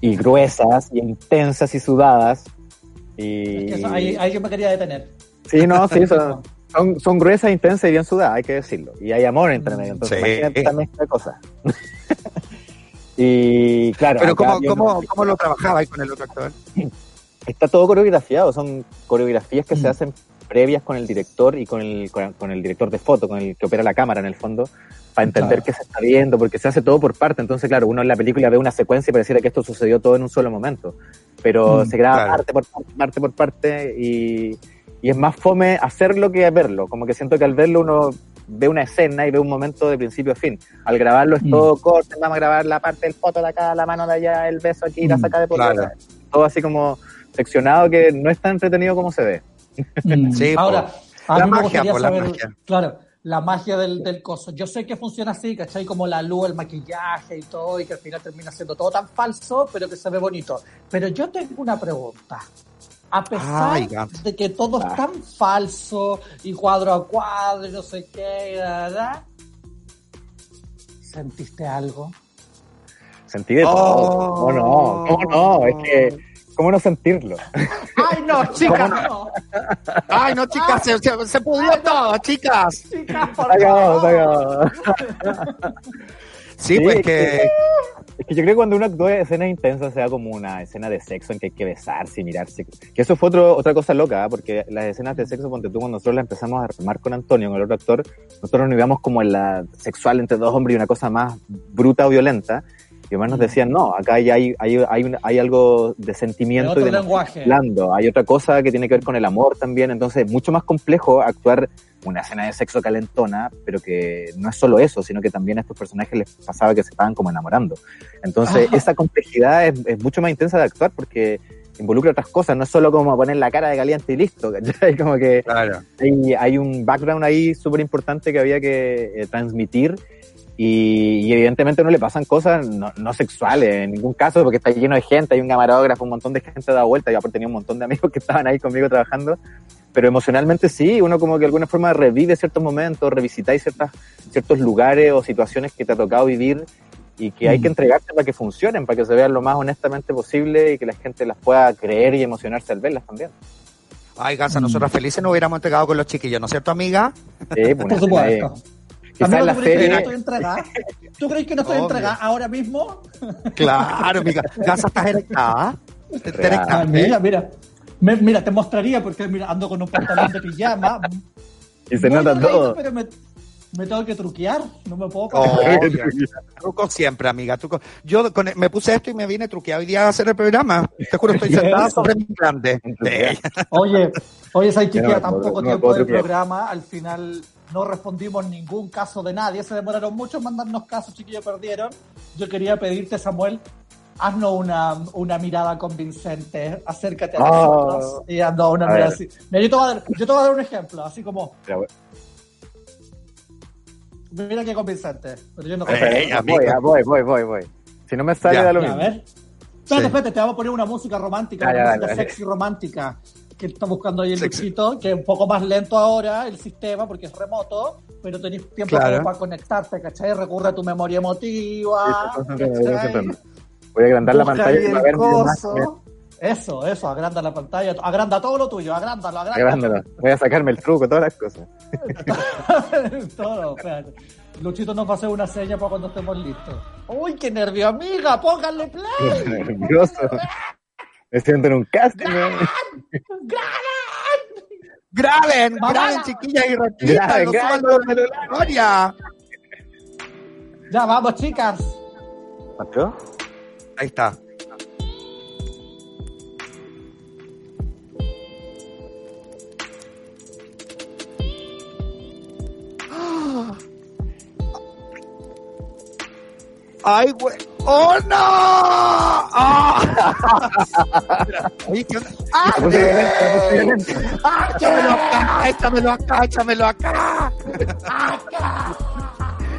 y gruesas y intensas y sudadas. Y... Es que eso- ahí, ahí yo me quería detener. Sí, no, sí, son, son, son gruesas, intensas y bien sudadas, hay que decirlo. Y hay amor entre medio, entonces Sí. imagínate esta mezcla de cosas. y claro, Pero ¿cómo, cómo, ¿cómo lo trabajabas con el otro actor? está todo coreografiado, son coreografías que se Mm. hacen previas con el director y con el, con, con el director de foto, con el que opera la cámara en el fondo, para entender Claro. qué se está viendo, porque se hace todo por parte. Entonces, claro, uno en la película ve una secuencia y pareciera que esto sucedió todo en un solo momento. Pero Mm, se graba claro. parte por parte, parte por parte y, y es más fome hacerlo que verlo. Como que siento que al verlo uno ve una escena y ve un momento de principio a fin. Al grabarlo es Mm. todo corte, vamos a grabar la parte del foto de acá, la mano de allá, el beso aquí, la Mm, saca de por claro. Todo así como seccionado que no es tan entretenido como se ve. Mm, Sí, Ahora, a La mí me magia, gustaría la saber, magia. claro, la magia del, del coso. Yo sé que funciona así, ¿cachai? Como la luz, el maquillaje y todo, y que al final termina siendo todo tan falso, pero que se ve bonito. Pero yo tengo una pregunta. A pesar Ay, de que todo es Ah. tan falso y cuadro a cuadro y no sé qué, da, da, ¿sentiste algo? Sentí de todo. Oh. No, no, no, es que ¿Cómo no sentirlo? Ay, no, chicas, no. Ay, no, chicas, se, se, se pudrió todo, chicas. Chicas, por favor. Sí, Sí, pues es que... Es que yo creo que cuando uno actúa escenas intensas sea como una escena de sexo en que hay que besarse y mirarse. Que eso fue otro, otra cosa loca, ¿eh? porque las escenas de sexo, ponte tú, cuando nosotros las empezamos a armar con Antonio, con el otro actor, nosotros nos íbamos como en la sexual entre dos hombres y una cosa más bruta o violenta. Y además nos decían, no, acá ya hay, hay, hay, hay algo de sentimiento y de lenguaje. hablando. Hay otra cosa que tiene que ver con el amor también. Entonces, mucho más complejo actuar una escena de sexo calentona, pero que no es solo eso, sino que también a estos personajes les pasaba que se estaban como enamorando. Entonces, Ajá. esa complejidad es, es mucho más intensa de actuar porque involucra otras cosas, no es solo como poner la cara de caliente y listo, ¿cachai? Como que Claro. hay, hay un background ahí súper importante que había que eh, transmitir y, y evidentemente no le pasan cosas no, no sexuales en ningún caso porque está lleno de gente, hay un camarógrafo, un montón de gente da vuelta y aparte tenía un montón de amigos que estaban ahí conmigo trabajando, pero emocionalmente sí, uno como que de alguna forma revive ciertos momentos, revisitáis ciertas, ciertos lugares o situaciones que te ha tocado vivir y que hay que entregarse para que funcionen, para que se vean lo más honestamente posible y que la gente las pueda creer y emocionarse al verlas también. Ay, Gansa, nosotros felices nos hubiéramos entregado con los chiquillos, ¿no es cierto, amiga? Sí, pues, Por supuesto. Quizás la ¿tú crees que no serie... estoy entregada? ¿Tú crees que no estoy Obvio. entregada ahora mismo? Claro, amiga. Gansa, ¿estás erectada? Ah, mira, mira. Me- mira, te mostraría porque mira, ando con un pantalón de pijama. Y se nota todo. Pero me, me tengo que truquear. No me puedo Oh, truco siempre, amiga. Truco. Yo con- me puse esto y me vine truqueado hoy día a hacer el programa. Te juro, estoy ¿Y sentada sobre mi grande. Oye, oye, esa no chiquilla me tan puedo- poco no tiempo del programa. Al final no respondimos ningún caso de nadie. Se demoraron mucho en mandarnos casos, chiquillos perdieron. Yo quería pedirte, Samuel, haznos una, una mirada convincente. Acércate a Oh. nosotros y haznos una mirada ver. así. Mira, yo, te voy a dar, yo te voy a dar un ejemplo, así como, mira qué convincente. Pero yo no Eh, voy, voy, voy, voy, voy. Si no me sale, Ya, da lo Ya, a ver. Espérate, Sí. espérate, te vamos a poner una música romántica, Ya, una ya, música dale, dale. sexy romántica que está buscando ahí el. Luchito, que es un poco más lento ahora el sistema porque es remoto, pero tenés tiempo Claro. para conectarte, ¿cachai? Recurre a tu memoria emotiva. Voy a agrandar la pantalla para ver más. Eso, eso, agranda la pantalla, agranda todo lo tuyo, agrándalo, agrándalo. Agrándalo. Voy a sacarme el truco, todas las cosas. todo, espérate. Luchito nos va a hacer una seña para cuando estemos listos. ¡Uy, qué nervio, amiga! ¡Pónganle play! Nervioso. Me siento en un casting. ¿eh? Graben, Mamá. graben, chiquillas, y Graben, graben. los celulares. Gloria. Ya, vamos, chicas. ¿Mateo? Ahí está. ¡Ay, güey! ¡Oh, no! ¡Ah! Oye, ¿qué onda? ¡Ah! Violento. ¡Ah! ¡Échamelo acá! ¡Échamelo acá! ¡Échamelo acá!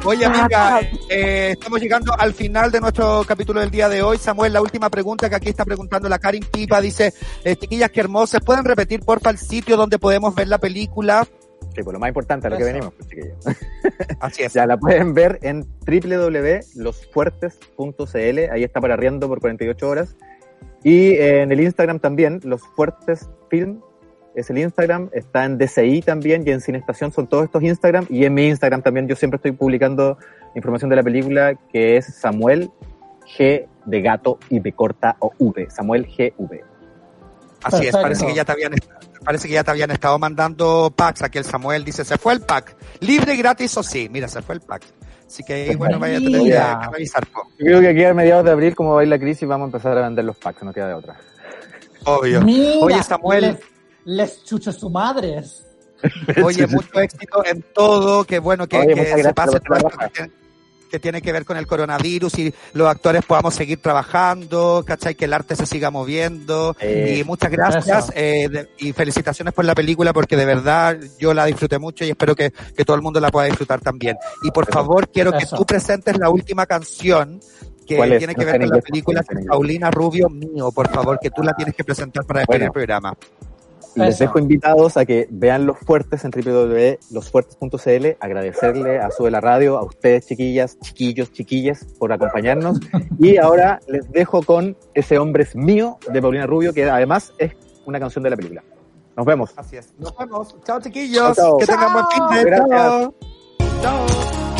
Oye, amiga, eh, estamos llegando al final de nuestro capítulo del día de hoy. Samuel, la última pregunta que aquí está preguntando la Karin Pipa dice, eh, chiquillas, qué hermosas, ¿pueden repetir porfa el sitio donde podemos ver la película? Sí, pues lo más importante a lo que venimos, pues, chiquillos. Así es. Ya la pueden ver en www.losfuertes.cl. Ahí está para arriendo por 48 horas. Y eh, en el Instagram también, Los Fuertes Film es el Instagram. Está en DCI también y en Cinestación son todos estos Instagram. Y en mi Instagram también yo siempre estoy publicando información de la película que es Samuel G de gato y B corta o V. Samuel GV. Así es, parece que ya te habían parece que ya te habían estado mandando packs. Aquí el Samuel dice, se fue el pack. Libre y gratis o sí. Mira, se fue el pack. Así que bueno, vaya a tener que, revisar. Yo creo que aquí a mediados de abril, como va a ir la crisis, vamos a empezar a vender los packs, no queda de otra. Obvio. Mira, Oye, Samuel. Les, les chuches su madres. Oye, mucho éxito en todo, que bueno que, Oye, que se pase todo esto. Que, tiene- que ver con el coronavirus y los actores podamos seguir trabajando, ¿cachai? Que el arte se siga moviendo. Eh, y muchas gracias eh, de- y felicitaciones por la película porque de verdad yo la disfruté mucho y espero que, que todo el mundo la pueda disfrutar también. Y por favor, quiero que Eso. tú presentes la última canción que tiene No que ver con la película. Paulina Rubio mío, por favor, que tú la tienes que presentar para despedir Bueno. el programa les dejo invitados a que vean los fuertes en www.losfuertes.cl. Agradecerle a Sube la Radio, a ustedes, chiquillas, chiquillos, chiquillas, por acompañarnos. Y ahora les dejo con Ese hombre mío de Paulina Rubio, que además es una canción de la película. Nos vemos. Así. Nos vemos. Chao, chiquillos. Chao. Que tengan buen fin de Chao.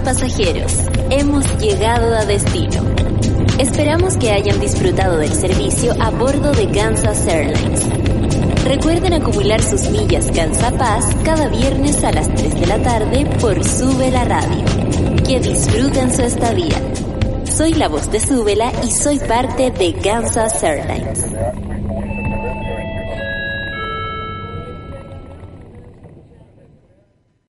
Pasajeros, hemos llegado a destino. Esperamos que hayan disfrutado del servicio a bordo de Kansas Airlines. Recuerden acumular sus millas Kansas Paz cada viernes a las 3 de la tarde por Sube la Radio. Que disfruten su estadía. Soy la voz de Súbela y soy parte de Kansas Airlines.